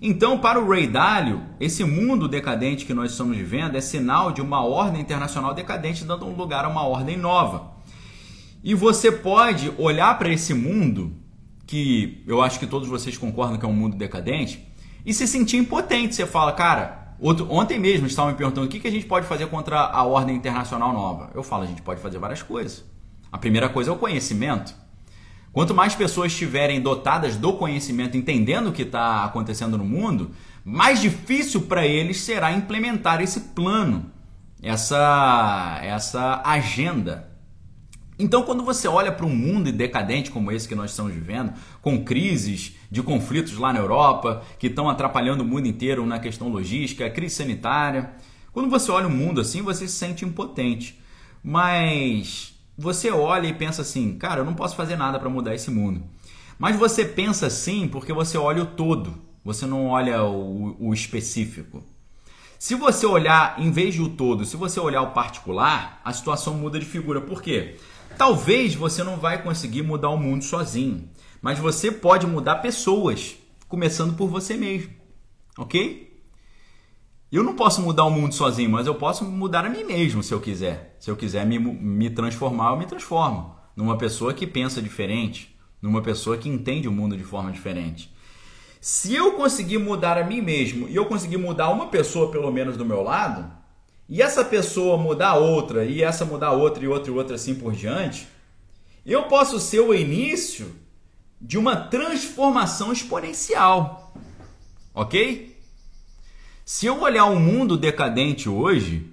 Então, para o Ray Dalio, esse mundo decadente que nós estamos vivendo é sinal de uma ordem internacional decadente dando lugar a uma ordem nova. E você pode olhar para esse mundo, que eu acho que todos vocês concordam que é um mundo decadente, e se sentir impotente. Você fala, cara, outro, ontem mesmo estavam me perguntando o que, que a gente pode fazer contra a ordem internacional nova. Eu falo, a gente pode fazer várias coisas. A primeira coisa é o conhecimento. Quanto mais pessoas estiverem dotadas do conhecimento, entendendo o que está acontecendo no mundo, mais difícil para eles será implementar esse plano, essa, essa agenda. Então, quando você olha para um mundo decadente como esse que nós estamos vivendo, com crises de conflitos lá na Europa, que estão atrapalhando o mundo inteiro na questão logística, crise sanitária, quando você olha o mundo assim, você se sente impotente. Mas você olha e pensa assim, cara, eu não posso fazer nada para mudar esse mundo. Mas você pensa assim porque você olha o todo, você não olha o, o específico. Se você olhar, em vez de o todo, se você olhar o particular, a situação muda de figura. Por quê? Talvez você não vai conseguir mudar o mundo sozinho, mas você pode mudar pessoas, começando por você mesmo, ok? Eu não posso mudar o mundo sozinho, mas eu posso mudar a mim mesmo se eu quiser. Se eu quiser me, me transformar, eu me transformo numa pessoa que pensa diferente, numa pessoa que entende o mundo de forma diferente. Se eu conseguir mudar a mim mesmo e eu conseguir mudar uma pessoa pelo menos do meu lado, e essa pessoa mudar outra, e essa mudar outra e outra e outra assim por diante, eu posso ser o início de uma transformação exponencial. OK? Se eu olhar o mundo decadente hoje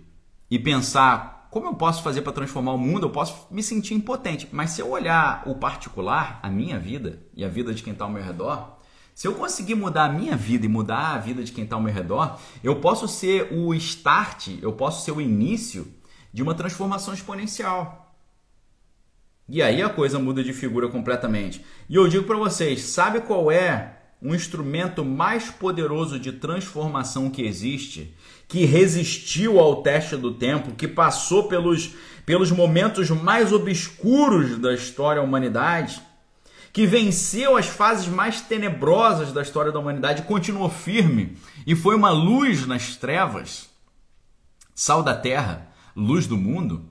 e pensar como eu posso fazer para transformar o mundo, eu posso me sentir impotente. Mas se eu olhar o particular, a minha vida e a vida de quem está ao meu redor, se eu conseguir mudar a minha vida e mudar a vida de quem está ao meu redor, eu posso ser o start, eu posso ser o início de uma transformação exponencial. E aí a coisa muda de figura completamente. E eu digo para vocês, sabe qual é um instrumento mais poderoso de transformação que existe, que resistiu ao teste do tempo, que passou pelos, pelos momentos mais obscuros da história da humanidade, que venceu as fases mais tenebrosas da história da humanidade, continuou firme e foi uma luz nas trevas, sal da terra, luz do mundo.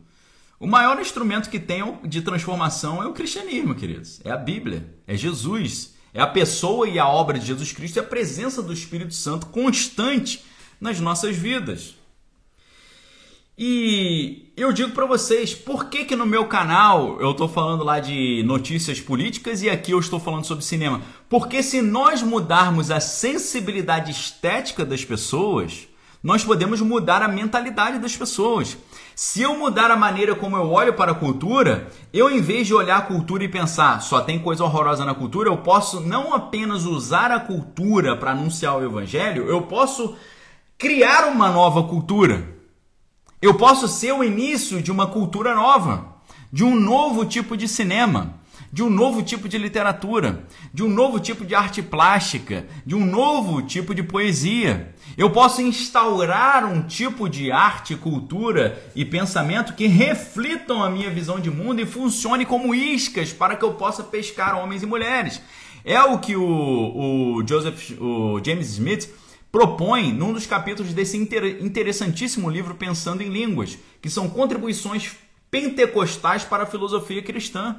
O maior instrumento que tem de transformação é o cristianismo, queridos. É a Bíblia, é Jesus, é a pessoa e a obra de Jesus Cristo e a presença do Espírito Santo constante nas nossas vidas. E eu digo para vocês, por que que no meu canal eu estou falando lá de notícias políticas e aqui eu estou falando sobre cinema? Porque se nós mudarmos a sensibilidade estética das pessoas, nós podemos mudar a mentalidade das pessoas. Se eu mudar a maneira como eu olho para a cultura, eu em vez de olhar a cultura e pensar só tem coisa horrorosa na cultura, eu posso não apenas usar a cultura para anunciar o evangelho, eu posso criar uma nova cultura. Eu posso ser o início de uma cultura nova, de um novo tipo de cinema, de um novo tipo de literatura, de um novo tipo de arte plástica, de um novo tipo de poesia. Eu posso instaurar um tipo de arte, cultura e pensamento que reflitam a minha visão de mundo e funcione como iscas para que eu possa pescar homens e mulheres. É o que o, o Joseph, o James Smith propõe num dos capítulos desse interessantíssimo livro Pensando em Línguas, que são contribuições pentecostais para a filosofia cristã.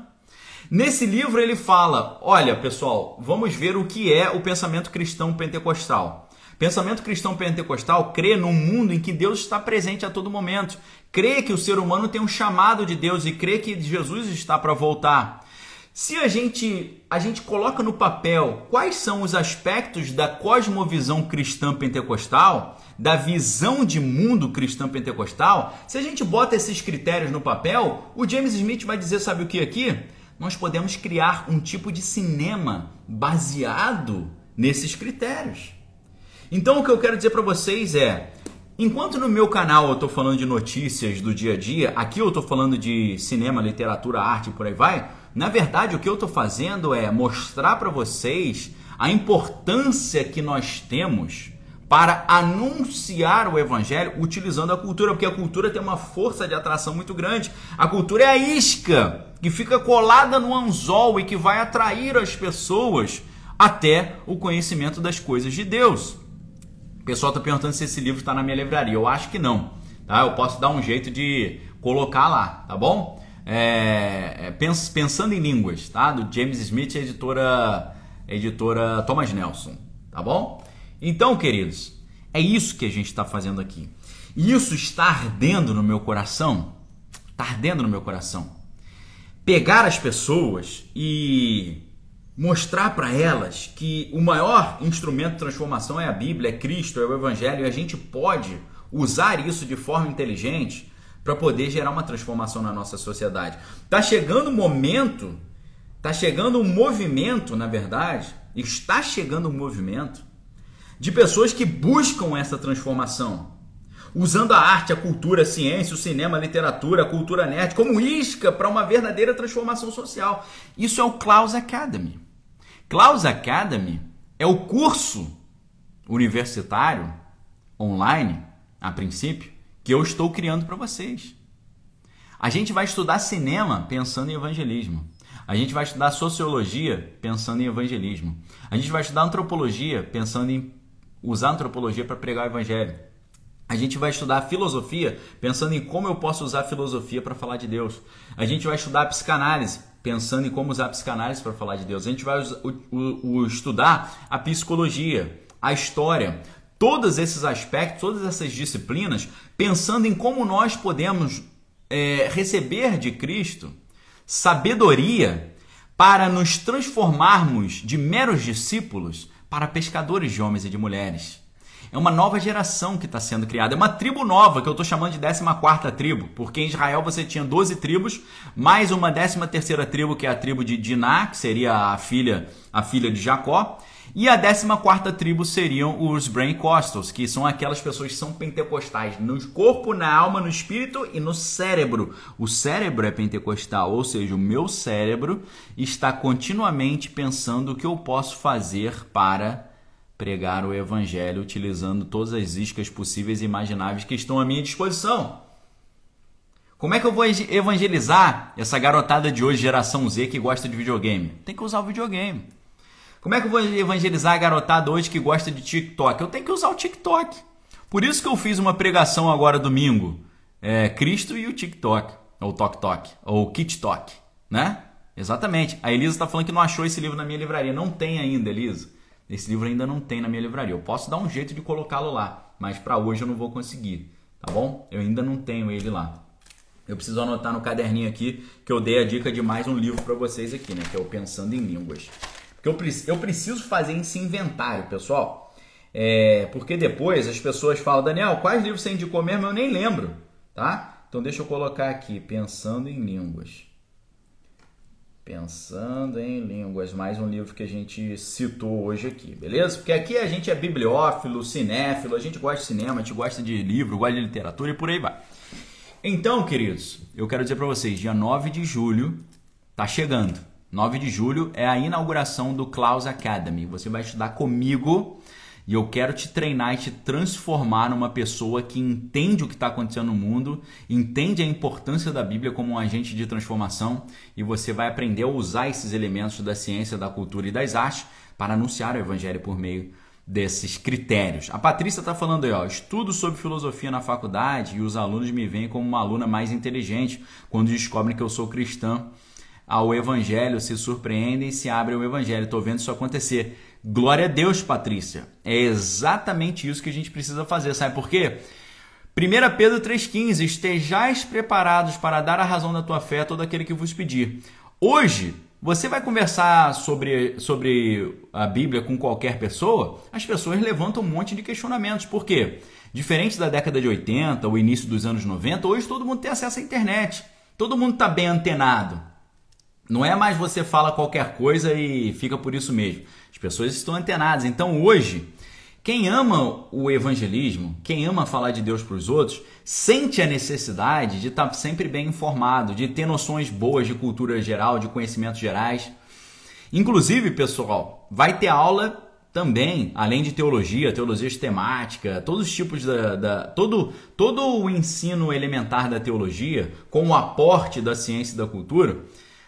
Nesse livro ele fala: olha pessoal, vamos ver o que é o pensamento cristão pentecostal. Pensamento cristão pentecostal crê num mundo em que Deus está presente a todo momento, crê que o ser humano tem um chamado de Deus e crê que Jesus está para voltar. Se a gente a gente coloca no papel quais são os aspectos da cosmovisão cristã pentecostal, da visão de mundo cristã pentecostal, se a gente bota esses critérios no papel, o James Smith vai dizer, sabe o que aqui? Nós podemos criar um tipo de cinema baseado nesses critérios. Então o que eu quero dizer para vocês é, enquanto no meu canal eu estou falando de notícias do dia a dia, aqui eu estou falando de cinema, literatura, arte e por aí vai, na verdade, o que eu estou fazendo é mostrar para vocês a importância que nós temos para anunciar o evangelho utilizando a cultura, porque a cultura tem uma força de atração muito grande. A cultura é a isca que fica colada no anzol e que vai atrair as pessoas até o conhecimento das coisas de Deus. O pessoal está perguntando se esse livro está na minha livraria. Eu acho que não. Tá? Eu posso dar um jeito de colocar lá, tá bom? É, é Pensando em Línguas, tá? Do James Smith, editora, editora Thomas Nelson, tá bom? Então, queridos, é isso que a gente está fazendo aqui. Isso está ardendo no meu coração. Está ardendo no meu coração. Pegar as pessoas e mostrar para elas que o maior instrumento de transformação é a Bíblia, é Cristo, é o Evangelho, e a gente pode usar isso de forma inteligente para poder gerar uma transformação na nossa sociedade. Tá chegando o momento, tá chegando um movimento, na verdade, está chegando um movimento de pessoas que buscam essa transformação, usando a arte, a cultura, a ciência, o cinema, a literatura, a cultura nerd como isca para uma verdadeira transformação social. Isso é o Klaus Academy. Klaus Academy é o curso universitário online, a princípio, que eu estou criando para vocês. A gente vai estudar cinema pensando em evangelismo. A gente vai estudar sociologia pensando em evangelismo. A gente vai estudar antropologia pensando em usar antropologia para pregar o evangelho. A gente vai estudar filosofia pensando em como eu posso usar filosofia para falar de Deus. A gente vai estudar psicanálise pensando em como usar psicanálise para falar de Deus. A gente vai o, o, o estudar a psicologia, a história, todos esses aspectos, todas essas disciplinas, pensando em como nós podemos é, receber de Cristo sabedoria para nos transformarmos de meros discípulos para pescadores de homens e de mulheres. É uma nova geração que está sendo criada. É uma tribo nova, que eu estou chamando de 14 tribo, porque em Israel você tinha 12 tribos, mais uma 13 tribo, que é a tribo de Diná, que seria a filha, a filha de Jacó, e a 14 tribo seriam os Brain Costals, que são aquelas pessoas que são pentecostais no corpo, na alma, no espírito e no cérebro. O cérebro é pentecostal, ou seja, o meu cérebro está continuamente pensando o que eu posso fazer para pregar o evangelho utilizando todas as iscas possíveis e imagináveis que estão à minha disposição. Como é que eu vou evangelizar essa garotada de hoje, geração Z, que gosta de videogame? Tem que usar o videogame. Como é que eu vou evangelizar a garotada hoje que gosta de TikTok? Eu tenho que usar o TikTok. Por isso que eu fiz uma pregação agora domingo. É, Cristo e o TikTok. ou Tok Tok, ou Kit Tok, né? Exatamente. A Elisa está falando que não achou esse livro na minha livraria. Não tem ainda, Elisa. Esse livro ainda não tem na minha livraria. Eu posso dar um jeito de colocá-lo lá, mas para hoje eu não vou conseguir, tá bom? Eu ainda não tenho ele lá. Eu preciso anotar no caderninho aqui que eu dei a dica de mais um livro para vocês aqui, né? Que é o Pensando em Línguas. Porque eu, eu preciso fazer esse inventário, pessoal. É, porque depois as pessoas falam, Daniel, quais livros você indicou mesmo? Eu nem lembro, tá? Então deixa eu colocar aqui, Pensando em Línguas. Pensando em Línguas, mais um livro que a gente citou hoje aqui, beleza? Porque aqui a gente é bibliófilo, cinéfilo, a gente gosta de cinema, a gente gosta de livro, gosta de literatura e por aí vai. Então, queridos, eu quero dizer para vocês, dia 9 de julho tá chegando. 9 de julho é a inauguração do Klaus Academy. Você vai estudar comigo e eu quero te treinar e te transformar numa pessoa que entende o que está acontecendo no mundo, entende a importância da Bíblia como um agente de transformação e você vai aprender a usar esses elementos da ciência, da cultura e das artes para anunciar o Evangelho por meio desses critérios. A Patrícia está falando aí, ó, estudo sobre filosofia na faculdade e os alunos me veem como uma aluna mais inteligente quando descobrem que eu sou cristã. Ao evangelho se surpreendem e se abrem ao evangelho. Estou vendo isso acontecer. Glória a Deus, Patrícia. É exatamente isso que a gente precisa fazer. Sabe por quê? 1 Pedro 3,15: Estejais preparados para dar a razão da tua fé a todo aquele que vos pedir. Hoje, você vai conversar sobre, sobre a Bíblia com qualquer pessoa, as pessoas levantam um monte de questionamentos. Por quê? Diferente da década de 80, o início dos anos 90, hoje todo mundo tem acesso à internet. Todo mundo está bem antenado. Não é mais você fala qualquer coisa e fica por isso mesmo. As pessoas estão antenadas. Então hoje, quem ama o evangelismo, quem ama falar de Deus para os outros, sente a necessidade de estar sempre bem informado, de ter noções boas de cultura geral, de conhecimentos gerais. Inclusive, pessoal, vai ter aula também, além de teologia, teologia sistemática, todos os tipos da, da, todo, todo o ensino elementar da teologia, com o aporte da ciência e da cultura,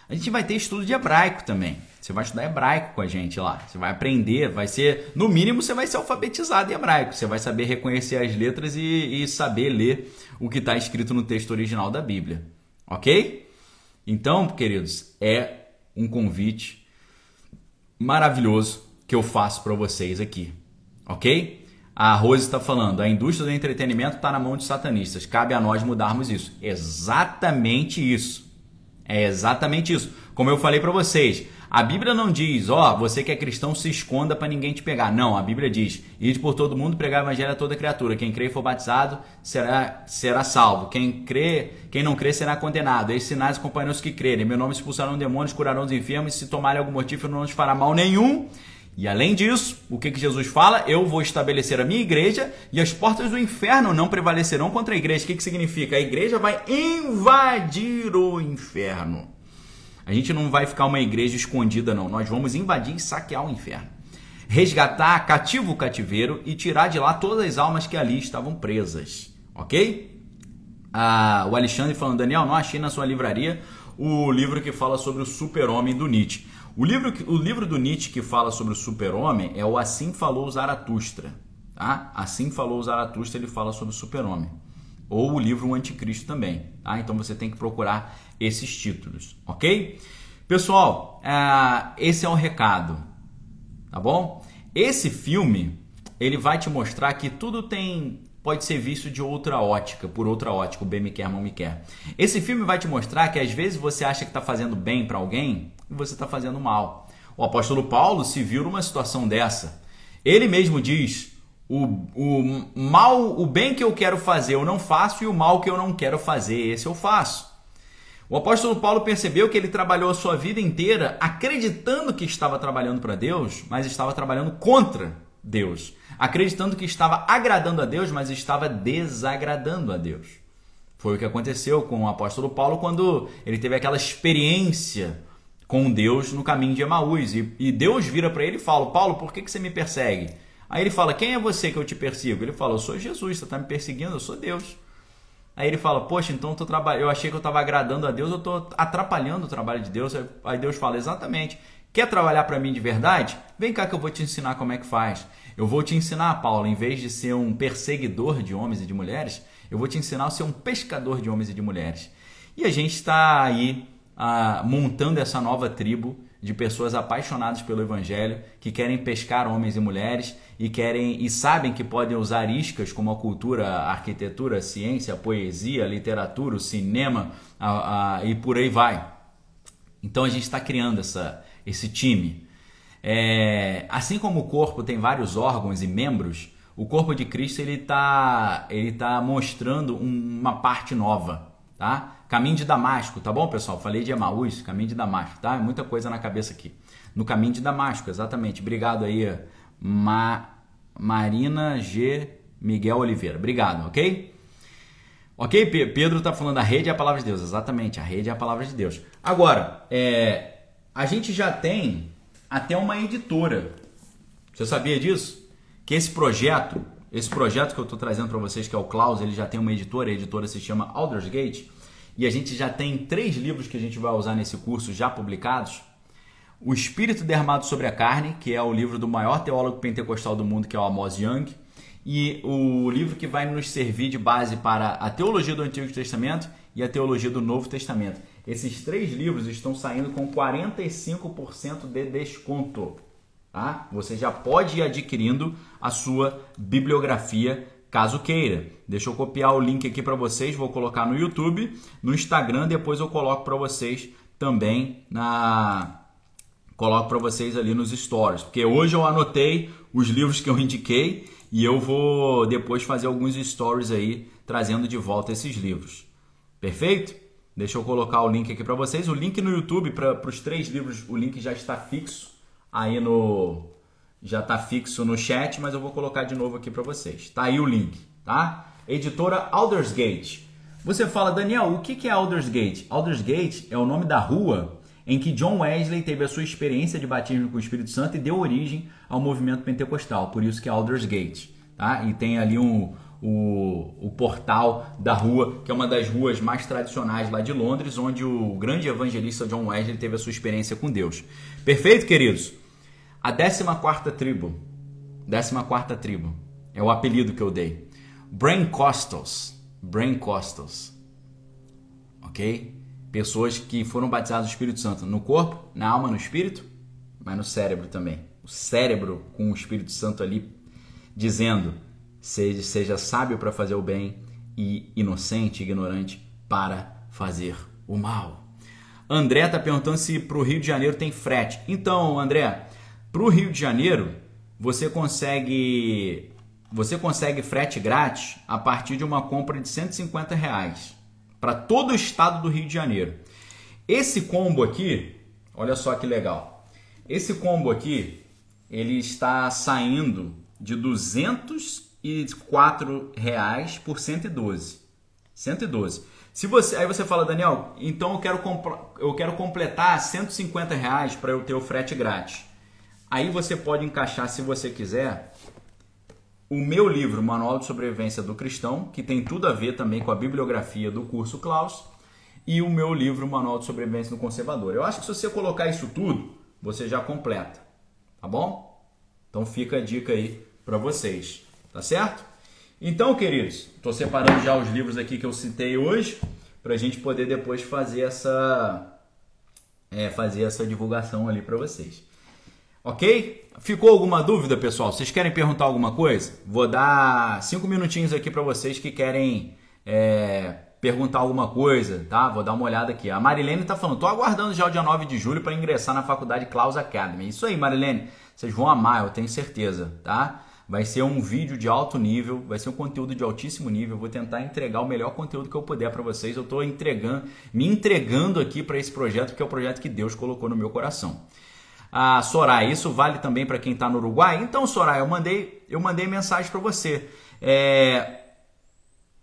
a gente vai ter estudo de hebraico também. Você vai estudar hebraico com a gente lá. Você vai aprender, vai ser, no mínimo, você vai ser alfabetizado em hebraico. Você vai saber reconhecer as letras e, e saber ler o que está escrito no texto original da Bíblia. Ok? Então, queridos, é um convite maravilhoso que eu faço para vocês aqui. Ok? A Rose está falando, a indústria do entretenimento está na mão de satanistas. Cabe a nós mudarmos isso. Exatamente isso. É exatamente isso. Como eu falei para vocês, a Bíblia não diz, ó, oh, você que é cristão se esconda para ninguém te pegar. Não, a Bíblia diz, ide por todo mundo pregar o evangelho a toda criatura. Quem crê e for batizado será, será salvo. Quem crê, quem não crê será condenado. Esses sinais acompanham os que crerem. Meu nome expulsarão demônios, curarão os enfermos, e se tomarem algum motivo não nos fará mal nenhum. E além disso, o que, que Jesus fala? Eu vou estabelecer a minha igreja e as portas do inferno não prevalecerão contra a igreja. O que, que significa? A igreja vai invadir o inferno. A gente não vai ficar uma igreja escondida, não. Nós vamos invadir e saquear o inferno. Resgatar cativo o cativeiro e tirar de lá todas as almas que ali estavam presas. Ok? Ah, o Alexandre falando, Daniel, não achei na sua livraria o livro que fala sobre o super-homem do Nietzsche. O livro, o livro do Nietzsche que fala sobre o super-homem é o Assim Falou Zaratustra. Tá? Assim Falou Zaratustra, ele fala sobre o super-homem. Ou o livro O Anticristo também. Tá? Então você tem que procurar esses títulos, ok? Pessoal, uh, esse é o recado, tá bom? Esse filme ele vai te mostrar que tudo tem pode ser visto de outra ótica, por outra ótica, o bem me quer, mal me quer. Esse filme vai te mostrar que às vezes você acha que está fazendo bem para alguém você está fazendo mal. O apóstolo Paulo se viu numa situação dessa. Ele mesmo diz: o, o mal, o bem que eu quero fazer eu não faço e o mal que eu não quero fazer esse eu faço. O apóstolo Paulo percebeu que ele trabalhou a sua vida inteira acreditando que estava trabalhando para Deus, mas estava trabalhando contra Deus. Acreditando que estava agradando a Deus, mas estava desagradando a Deus. Foi o que aconteceu com o apóstolo Paulo quando ele teve aquela experiência com Deus no caminho de Emaús. E, e Deus vira para ele e fala: Paulo, por que, que você me persegue? Aí ele fala: Quem é você que eu te persigo? Ele fala: Eu sou Jesus, você está me perseguindo, eu sou Deus. Aí ele fala, poxa, então eu, traba... eu achei que eu estava agradando a Deus, eu estou atrapalhando o trabalho de Deus. Aí Deus fala, exatamente. Quer trabalhar para mim de verdade? Vem cá que eu vou te ensinar como é que faz. Eu vou te ensinar, Paulo, em vez de ser um perseguidor de homens e de mulheres, eu vou te ensinar a ser um pescador de homens e de mulheres. E a gente está aí ah, montando essa nova tribo de pessoas apaixonadas pelo evangelho, que querem pescar homens e mulheres e querem e sabem que podem usar iscas como a cultura, a arquitetura, a ciência, a poesia, a literatura, o cinema a, a, e por aí vai. Então a gente está criando essa, esse time. É, assim como o corpo tem vários órgãos e membros, o corpo de Cristo ele está ele tá mostrando uma parte nova, tá? Caminho de Damasco, tá bom, pessoal? Falei de Emaús, caminho de Damasco, tá? Muita coisa na cabeça aqui. No caminho de Damasco, exatamente. Obrigado aí, Ma Marina G. Miguel Oliveira. Obrigado, ok? Ok, Pedro está falando a rede é a palavra de Deus. Exatamente, a rede é a palavra de Deus. Agora, é, a gente já tem até uma editora. Você sabia disso? Que esse projeto, esse projeto que eu estou trazendo para vocês, que é o Klaus, ele já tem uma editora. A editora se chama Aldersgate e a gente já tem três livros que a gente vai usar nesse curso já publicados. O Espírito Derramado sobre a Carne, que é o livro do maior teólogo pentecostal do mundo, que é o Amos Young, e o livro que vai nos servir de base para a teologia do Antigo Testamento e a teologia do Novo Testamento. Esses três livros estão saindo com 45% de desconto. Tá? Você já pode ir adquirindo a sua bibliografia caso queira. Deixa eu copiar o link aqui para vocês, vou colocar no YouTube, no Instagram, depois eu coloco para vocês também na coloco para vocês ali nos stories, porque hoje eu anotei os livros que eu indiquei e eu vou depois fazer alguns stories aí trazendo de volta esses livros. Perfeito? Deixa eu colocar o link aqui para vocês. O link no YouTube para os três livros, o link já está fixo aí no já está fixo no chat, mas eu vou colocar de novo aqui para vocês. Tá aí o link, tá? Editora Aldersgate. Você fala, Daniel, o que é Aldersgate? Aldersgate é o nome da rua em que John Wesley teve a sua experiência de batismo com o Espírito Santo e deu origem ao movimento pentecostal. Por isso que é Aldersgate, tá? E tem ali um, o, o portal da rua, que é uma das ruas mais tradicionais lá de Londres, onde o grande evangelista John Wesley teve a sua experiência com Deus. Perfeito, queridos? A 14 tribo, 14 tribo, é o apelido que eu dei. Brain Costals, Brain Costals, ok? Pessoas que foram batizadas do Espírito Santo no corpo, na alma, no espírito, mas no cérebro também. O cérebro com o Espírito Santo ali dizendo: seja, seja sábio para fazer o bem e inocente, ignorante para fazer o mal. André está perguntando se para o Rio de Janeiro tem frete. Então, André, para o Rio de Janeiro, você consegue você consegue frete grátis a partir de uma compra de 150 reais para todo o estado do Rio de Janeiro. Esse combo aqui, olha só que legal. Esse combo aqui, ele está saindo de 204 reais por 112. 112. Se você, aí você fala, Daniel, então eu quero, eu quero completar 150 reais para eu ter o frete grátis. Aí você pode encaixar, se você quiser, o meu livro Manual de Sobrevivência do Cristão, que tem tudo a ver também com a bibliografia do curso Klaus, e o meu livro Manual de Sobrevivência do Conservador. Eu acho que se você colocar isso tudo, você já completa, tá bom? Então fica a dica aí para vocês, tá certo? Então, queridos, estou separando já os livros aqui que eu citei hoje para a gente poder depois fazer essa é, fazer essa divulgação ali para vocês. Ok? Ficou alguma dúvida, pessoal? Vocês querem perguntar alguma coisa? Vou dar cinco minutinhos aqui para vocês que querem é, perguntar alguma coisa, tá? Vou dar uma olhada aqui. A Marilene está falando, tô aguardando já o dia 9 de julho para ingressar na faculdade Klaus Academy. Isso aí, Marilene. Vocês vão amar, eu tenho certeza, tá? Vai ser um vídeo de alto nível, vai ser um conteúdo de altíssimo nível. vou tentar entregar o melhor conteúdo que eu puder para vocês. Eu estou entregando, me entregando aqui para esse projeto, que é o projeto que Deus colocou no meu coração. Ah, Soraya, isso vale também para quem está no Uruguai? Então, Soraya, eu mandei, eu mandei mensagem para você. É,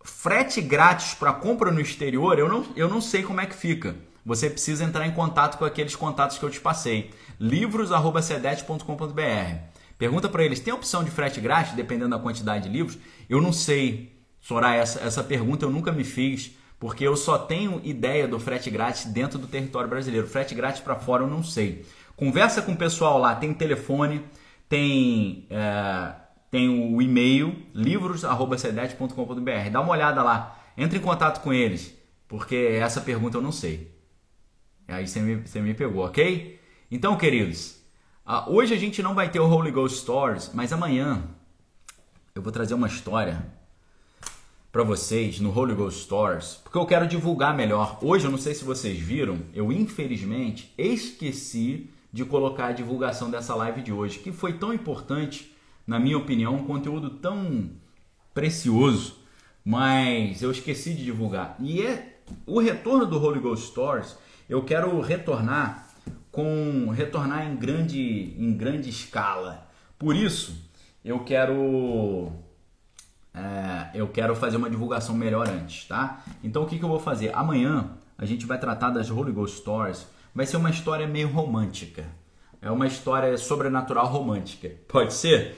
frete grátis para compra no exterior, eu não, eu não sei como é que fica. Você precisa entrar em contato com aqueles contatos que eu te passei. livros@cedete.com.br. Pergunta para eles, tem opção de frete grátis dependendo da quantidade de livros? Eu não sei, Soraya, essa, essa pergunta eu nunca me fiz, porque eu só tenho ideia do frete grátis dentro do território brasileiro. Frete grátis para fora eu não sei. Conversa com o pessoal lá, tem telefone, tem, é, tem o e-mail, livros.cedete.com.br. Dá uma olhada lá, entre em contato com eles, porque essa pergunta eu não sei. Aí você me, você me pegou, ok? Então, queridos, uh, hoje a gente não vai ter o Holy Ghost Stories, mas amanhã eu vou trazer uma história para vocês no Holy Ghost Stories, porque eu quero divulgar melhor. Hoje, eu não sei se vocês viram, eu infelizmente esqueci de colocar a divulgação dessa live de hoje, que foi tão importante, na minha opinião, um conteúdo tão precioso, mas eu esqueci de divulgar. E é o retorno do Holy Ghost Stories, eu quero retornar com retornar em grande em grande escala. Por isso, eu quero é, eu quero fazer uma divulgação melhor antes, tá? Então o que, que eu vou fazer? Amanhã a gente vai tratar das Holy Ghost Stories vai ser uma história meio romântica. É uma história sobrenatural romântica. Pode ser?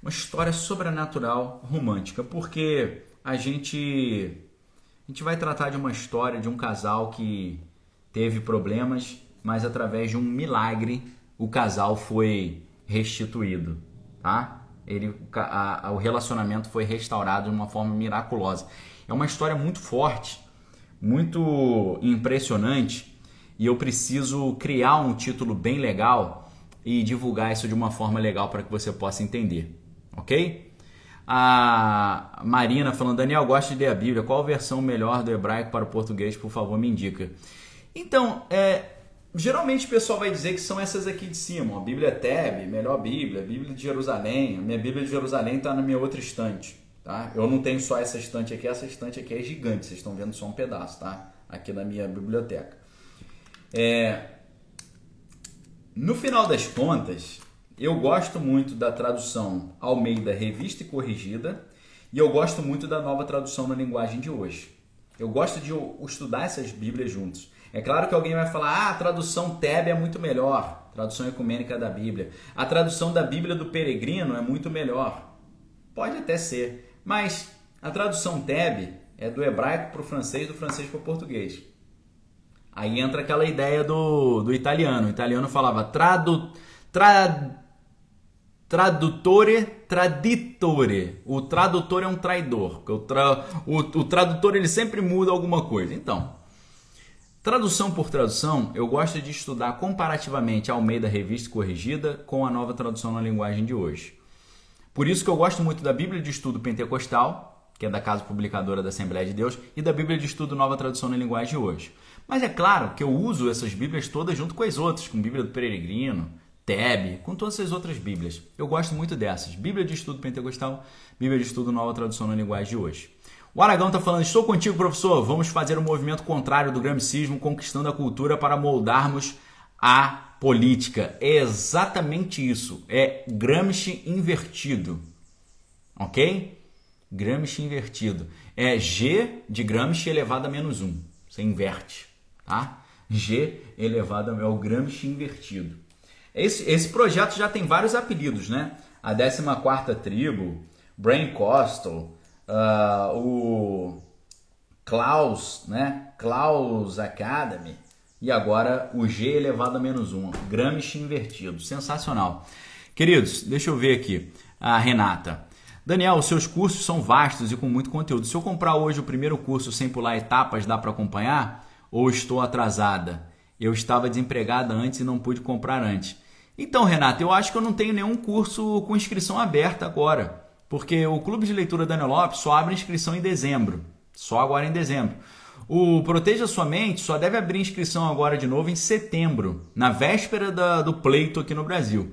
Uma história sobrenatural romântica, porque a gente a gente vai tratar de uma história de um casal que teve problemas, mas através de um milagre o casal foi restituído, tá? Ele, a, a, o relacionamento foi restaurado de uma forma miraculosa. É uma história muito forte, muito impressionante e eu preciso criar um título bem legal e divulgar isso de uma forma legal para que você possa entender, ok? A Marina falando, Daniel, gosto de ler a Bíblia. Qual a versão melhor do hebraico para o português, por favor, me indica. Então, é, geralmente o pessoal vai dizer que são essas aqui de cima. A Bíblia Teb, melhor Bíblia, Bíblia de Jerusalém. A minha Bíblia de Jerusalém está na minha outra estante. Tá? Eu não tenho só essa estante aqui, essa estante aqui é gigante, vocês estão vendo só um pedaço, tá? Aqui na minha biblioteca. É, no final das contas, eu gosto muito da tradução Almeida Revista e Corrigida e eu gosto muito da nova tradução na linguagem de hoje. Eu gosto de estudar essas Bíblias juntos. É claro que alguém vai falar, ah, a tradução Teb é muito melhor, tradução ecumênica da Bíblia. A tradução da Bíblia do Peregrino é muito melhor. Pode até ser, mas a tradução Teb é do hebraico para o francês, do francês para o português. Aí entra aquela ideia do, do italiano. O italiano falava tradu, tra, tradutore, traditore. O tradutor é um traidor. O, tra, o, o tradutor ele sempre muda alguma coisa. Então, tradução por tradução, eu gosto de estudar comparativamente a Almeida Revista Corrigida com a nova tradução na linguagem de hoje. Por isso que eu gosto muito da Bíblia de Estudo Pentecostal, que é da Casa Publicadora da Assembleia de Deus, e da Bíblia de Estudo Nova Tradução na Linguagem de hoje. Mas é claro que eu uso essas Bíblias todas junto com as outras, com Bíblia do Peregrino, Teb, com todas as outras Bíblias. Eu gosto muito dessas. Bíblia de Estudo Pentecostal, Bíblia de Estudo Nova Tradução na Linguagem de hoje. O Aragão está falando, estou contigo, professor. Vamos fazer o um movimento contrário do gramscismo, conquistando a cultura para moldarmos a política. É exatamente isso. É Gramsci invertido. Ok? Gramsci invertido. É G de Gramsci elevado a menos 1. Você inverte tá? G elevado ao Gramsci invertido. Esse, esse projeto já tem vários apelidos, né? A 14ª Tribo, Brain Costal, uh, o Klaus, né? Klaus Academy e agora o G elevado a menos 1, Gramsci invertido. Sensacional. Queridos, deixa eu ver aqui. A Renata. Daniel, os seus cursos são vastos e com muito conteúdo. Se eu comprar hoje o primeiro curso sem pular etapas, dá para acompanhar? Ou estou atrasada? Eu estava desempregada antes e não pude comprar antes. Então, Renata, eu acho que eu não tenho nenhum curso com inscrição aberta agora, porque o Clube de Leitura Daniel Lopes só abre inscrição em dezembro, só agora em dezembro. O Proteja Sua Mente só deve abrir inscrição agora de novo em setembro, na véspera da, do pleito aqui no Brasil.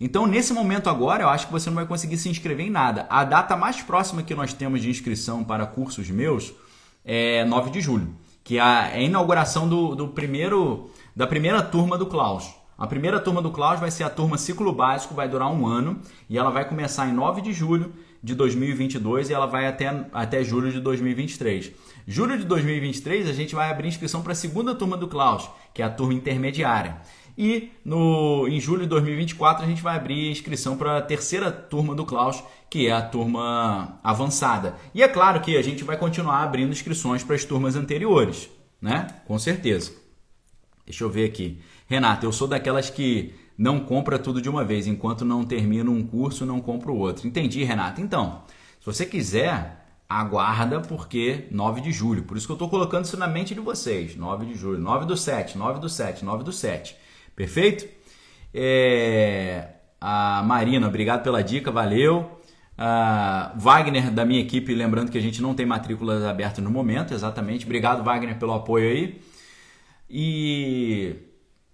Então, nesse momento agora, eu acho que você não vai conseguir se inscrever em nada. A data mais próxima que nós temos de inscrição para cursos meus é 9 de julho que é a inauguração do, do primeiro da primeira turma do Klaus. A primeira turma do Klaus vai ser a turma ciclo básico, vai durar um ano e ela vai começar em 9 de julho de 2022 e ela vai até, até julho de 2023. Julho de 2023 a gente vai abrir inscrição para a segunda turma do Klaus, que é a turma intermediária. E no, em julho de 2024 a gente vai abrir inscrição para a terceira turma do Klaus, que é a turma avançada. E é claro que a gente vai continuar abrindo inscrições para as turmas anteriores, né? Com certeza. Deixa eu ver aqui. Renata, eu sou daquelas que não compra tudo de uma vez, enquanto não termino um curso, não compro o outro. Entendi, Renata. Então, se você quiser aguarda porque 9 de julho. Por isso que eu estou colocando isso na mente de vocês. 9 de julho, 9 do 7, 9 do 7, 9 do 7. Perfeito? É... A Marina, obrigado pela dica, valeu. A Wagner, da minha equipe, lembrando que a gente não tem matrículas abertas no momento, exatamente. Obrigado, Wagner, pelo apoio aí. E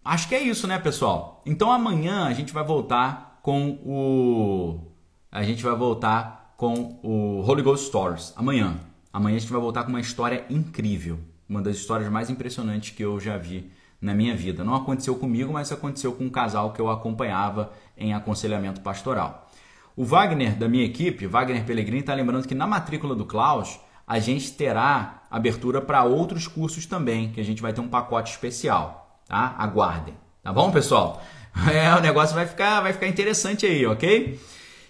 acho que é isso, né, pessoal? Então amanhã a gente vai voltar com o. A gente vai voltar com o Holy Ghost Stories amanhã. Amanhã a gente vai voltar com uma história incrível, uma das histórias mais impressionantes que eu já vi na minha vida. Não aconteceu comigo, mas aconteceu com um casal que eu acompanhava em aconselhamento pastoral. O Wagner da minha equipe, Wagner Pellegrini, está lembrando que na matrícula do Klaus a gente terá abertura para outros cursos também, que a gente vai ter um pacote especial, tá? Aguardem, tá bom, pessoal? É, o negócio vai ficar, vai ficar interessante aí, ok?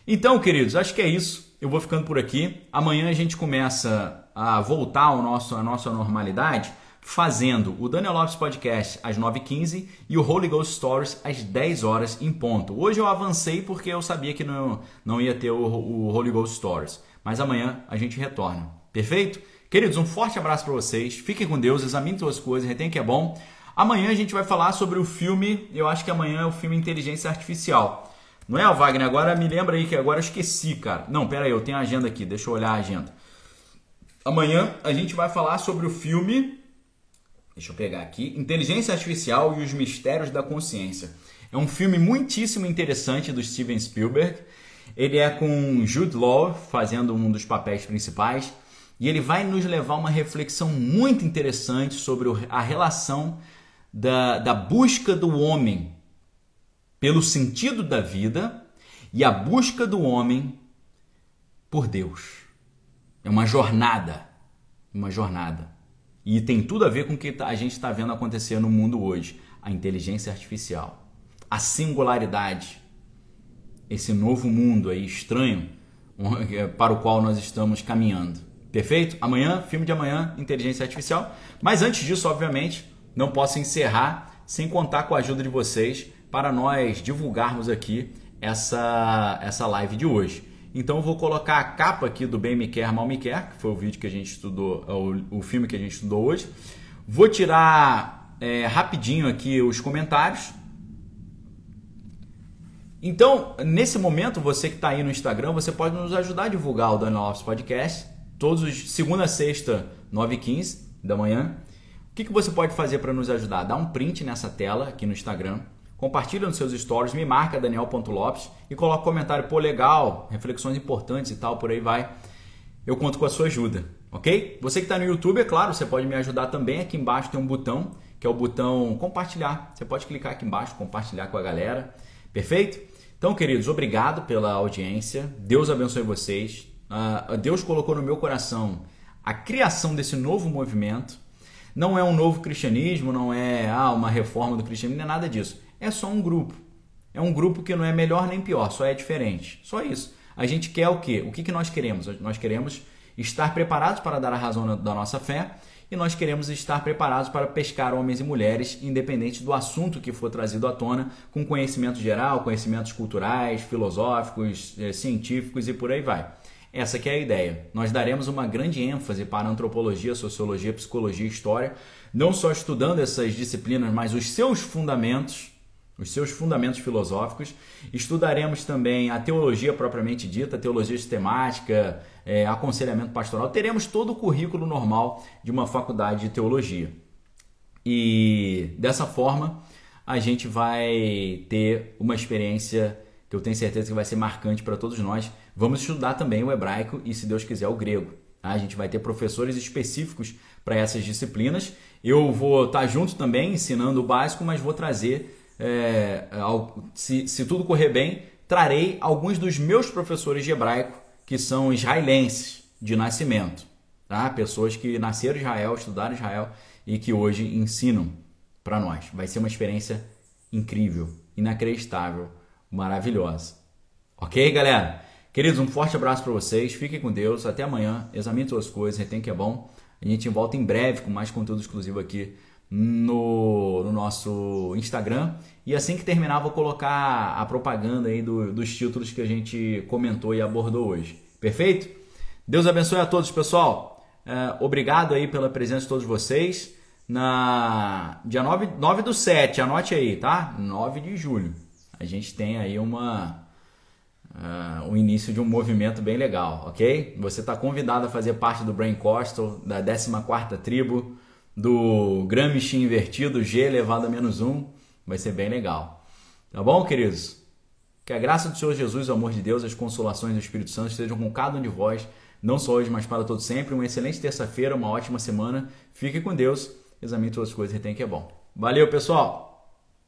Então, queridos, acho que é isso eu vou ficando por aqui. Amanhã a gente começa a voltar ao nosso, à nossa normalidade fazendo o Daniel Lopes Podcast às 9h15 e o Holy Ghost Stories às 10 horas em ponto. Hoje eu avancei porque eu sabia que não, não ia ter o, o Holy Ghost Stories. Mas amanhã a gente retorna. Perfeito? Queridos, um forte abraço para vocês. Fiquem com Deus, examinem suas coisas, retém que é bom. Amanhã a gente vai falar sobre o filme, eu acho que amanhã é o filme Inteligência Artificial. Não é, Wagner? Agora me lembra aí que agora eu esqueci, cara. Não, pera aí, eu tenho a agenda aqui, deixa eu olhar a agenda. Amanhã a gente vai falar sobre o filme. Deixa eu pegar aqui. Inteligência Artificial e os Mistérios da Consciência. É um filme muitíssimo interessante do Steven Spielberg. Ele é com Jude Law fazendo um dos papéis principais. E ele vai nos levar a uma reflexão muito interessante sobre a relação da, da busca do homem pelo sentido da vida e a busca do homem por Deus. É uma jornada, uma jornada. E tem tudo a ver com o que tá, a gente está vendo acontecer no mundo hoje: a inteligência artificial, a singularidade, esse novo mundo aí estranho para o qual nós estamos caminhando. Perfeito? Amanhã, filme de amanhã, inteligência artificial. Mas antes disso, obviamente, não posso encerrar sem contar com a ajuda de vocês para nós divulgarmos aqui essa, essa live de hoje. Então eu vou colocar a capa aqui do Bem Me Quer, Mal Me Quer, que foi o vídeo que a gente estudou, o, o filme que a gente estudou hoje. Vou tirar é, rapidinho aqui os comentários. Então, nesse momento, você que está aí no Instagram, você pode nos ajudar a divulgar o Daniel Alves Podcast, todos os segunda sexta, 9h15 da manhã. O que, que você pode fazer para nos ajudar? Dá um print nessa tela aqui no Instagram compartilha nos seus stories, me marca daniel.lopes e coloca um comentário, pô, legal, reflexões importantes e tal, por aí vai. Eu conto com a sua ajuda, ok? Você que está no YouTube, é claro, você pode me ajudar também. Aqui embaixo tem um botão, que é o botão compartilhar. Você pode clicar aqui embaixo, compartilhar com a galera, perfeito? Então, queridos, obrigado pela audiência. Deus abençoe vocês. Uh, Deus colocou no meu coração a criação desse novo movimento. Não é um novo cristianismo, não é ah, uma reforma do cristianismo, não é nada disso é só um grupo. É um grupo que não é melhor nem pior, só é diferente. Só isso. A gente quer o quê? O que, que nós queremos? Nós queremos estar preparados para dar a razão da nossa fé e nós queremos estar preparados para pescar homens e mulheres, independente do assunto que for trazido à tona, com conhecimento geral, conhecimentos culturais, filosóficos, eh, científicos e por aí vai. Essa que é a ideia. Nós daremos uma grande ênfase para antropologia, sociologia, psicologia e história, não só estudando essas disciplinas, mas os seus fundamentos os seus fundamentos filosóficos. Estudaremos também a teologia propriamente dita, teologia sistemática, é, aconselhamento pastoral. Teremos todo o currículo normal de uma faculdade de teologia. E dessa forma, a gente vai ter uma experiência que eu tenho certeza que vai ser marcante para todos nós. Vamos estudar também o hebraico e, se Deus quiser, o grego. Tá? A gente vai ter professores específicos para essas disciplinas. Eu vou estar junto também ensinando o básico, mas vou trazer é, se, se tudo correr bem, trarei alguns dos meus professores de hebraico que são israelenses de nascimento, tá? Pessoas que nasceram em Israel, estudaram em Israel e que hoje ensinam para nós. Vai ser uma experiência incrível, inacreditável, maravilhosa. Ok, galera? Queridos, um forte abraço para vocês. Fiquem com Deus. Até amanhã. Examine suas coisas. Retém que é bom. A gente volta em breve com mais conteúdo exclusivo aqui no, no, nosso Instagram. E assim que terminar, vou colocar a propaganda aí do, dos títulos que a gente comentou e abordou hoje. Perfeito? Deus abençoe a todos, pessoal. É, obrigado aí pela presença de todos vocês. Na dia 9, 9 do 7, anote aí, tá? 9 de julho. A gente tem aí uma uh, o início de um movimento bem legal, ok? Você está convidado a fazer parte do Brain Coastal, da 14ª tribo, do Gramsci invertido, G elevado a menos 1. Vai ser bem legal. Tá bom, queridos? Que a graça do Senhor Jesus, o amor de Deus, as consolações do Espírito Santo estejam com cada um de vós, não só hoje, mas para todo sempre. Uma excelente terça-feira, uma ótima semana. Fique com Deus. Examine todas as coisas e retém que é bom. Valeu, pessoal!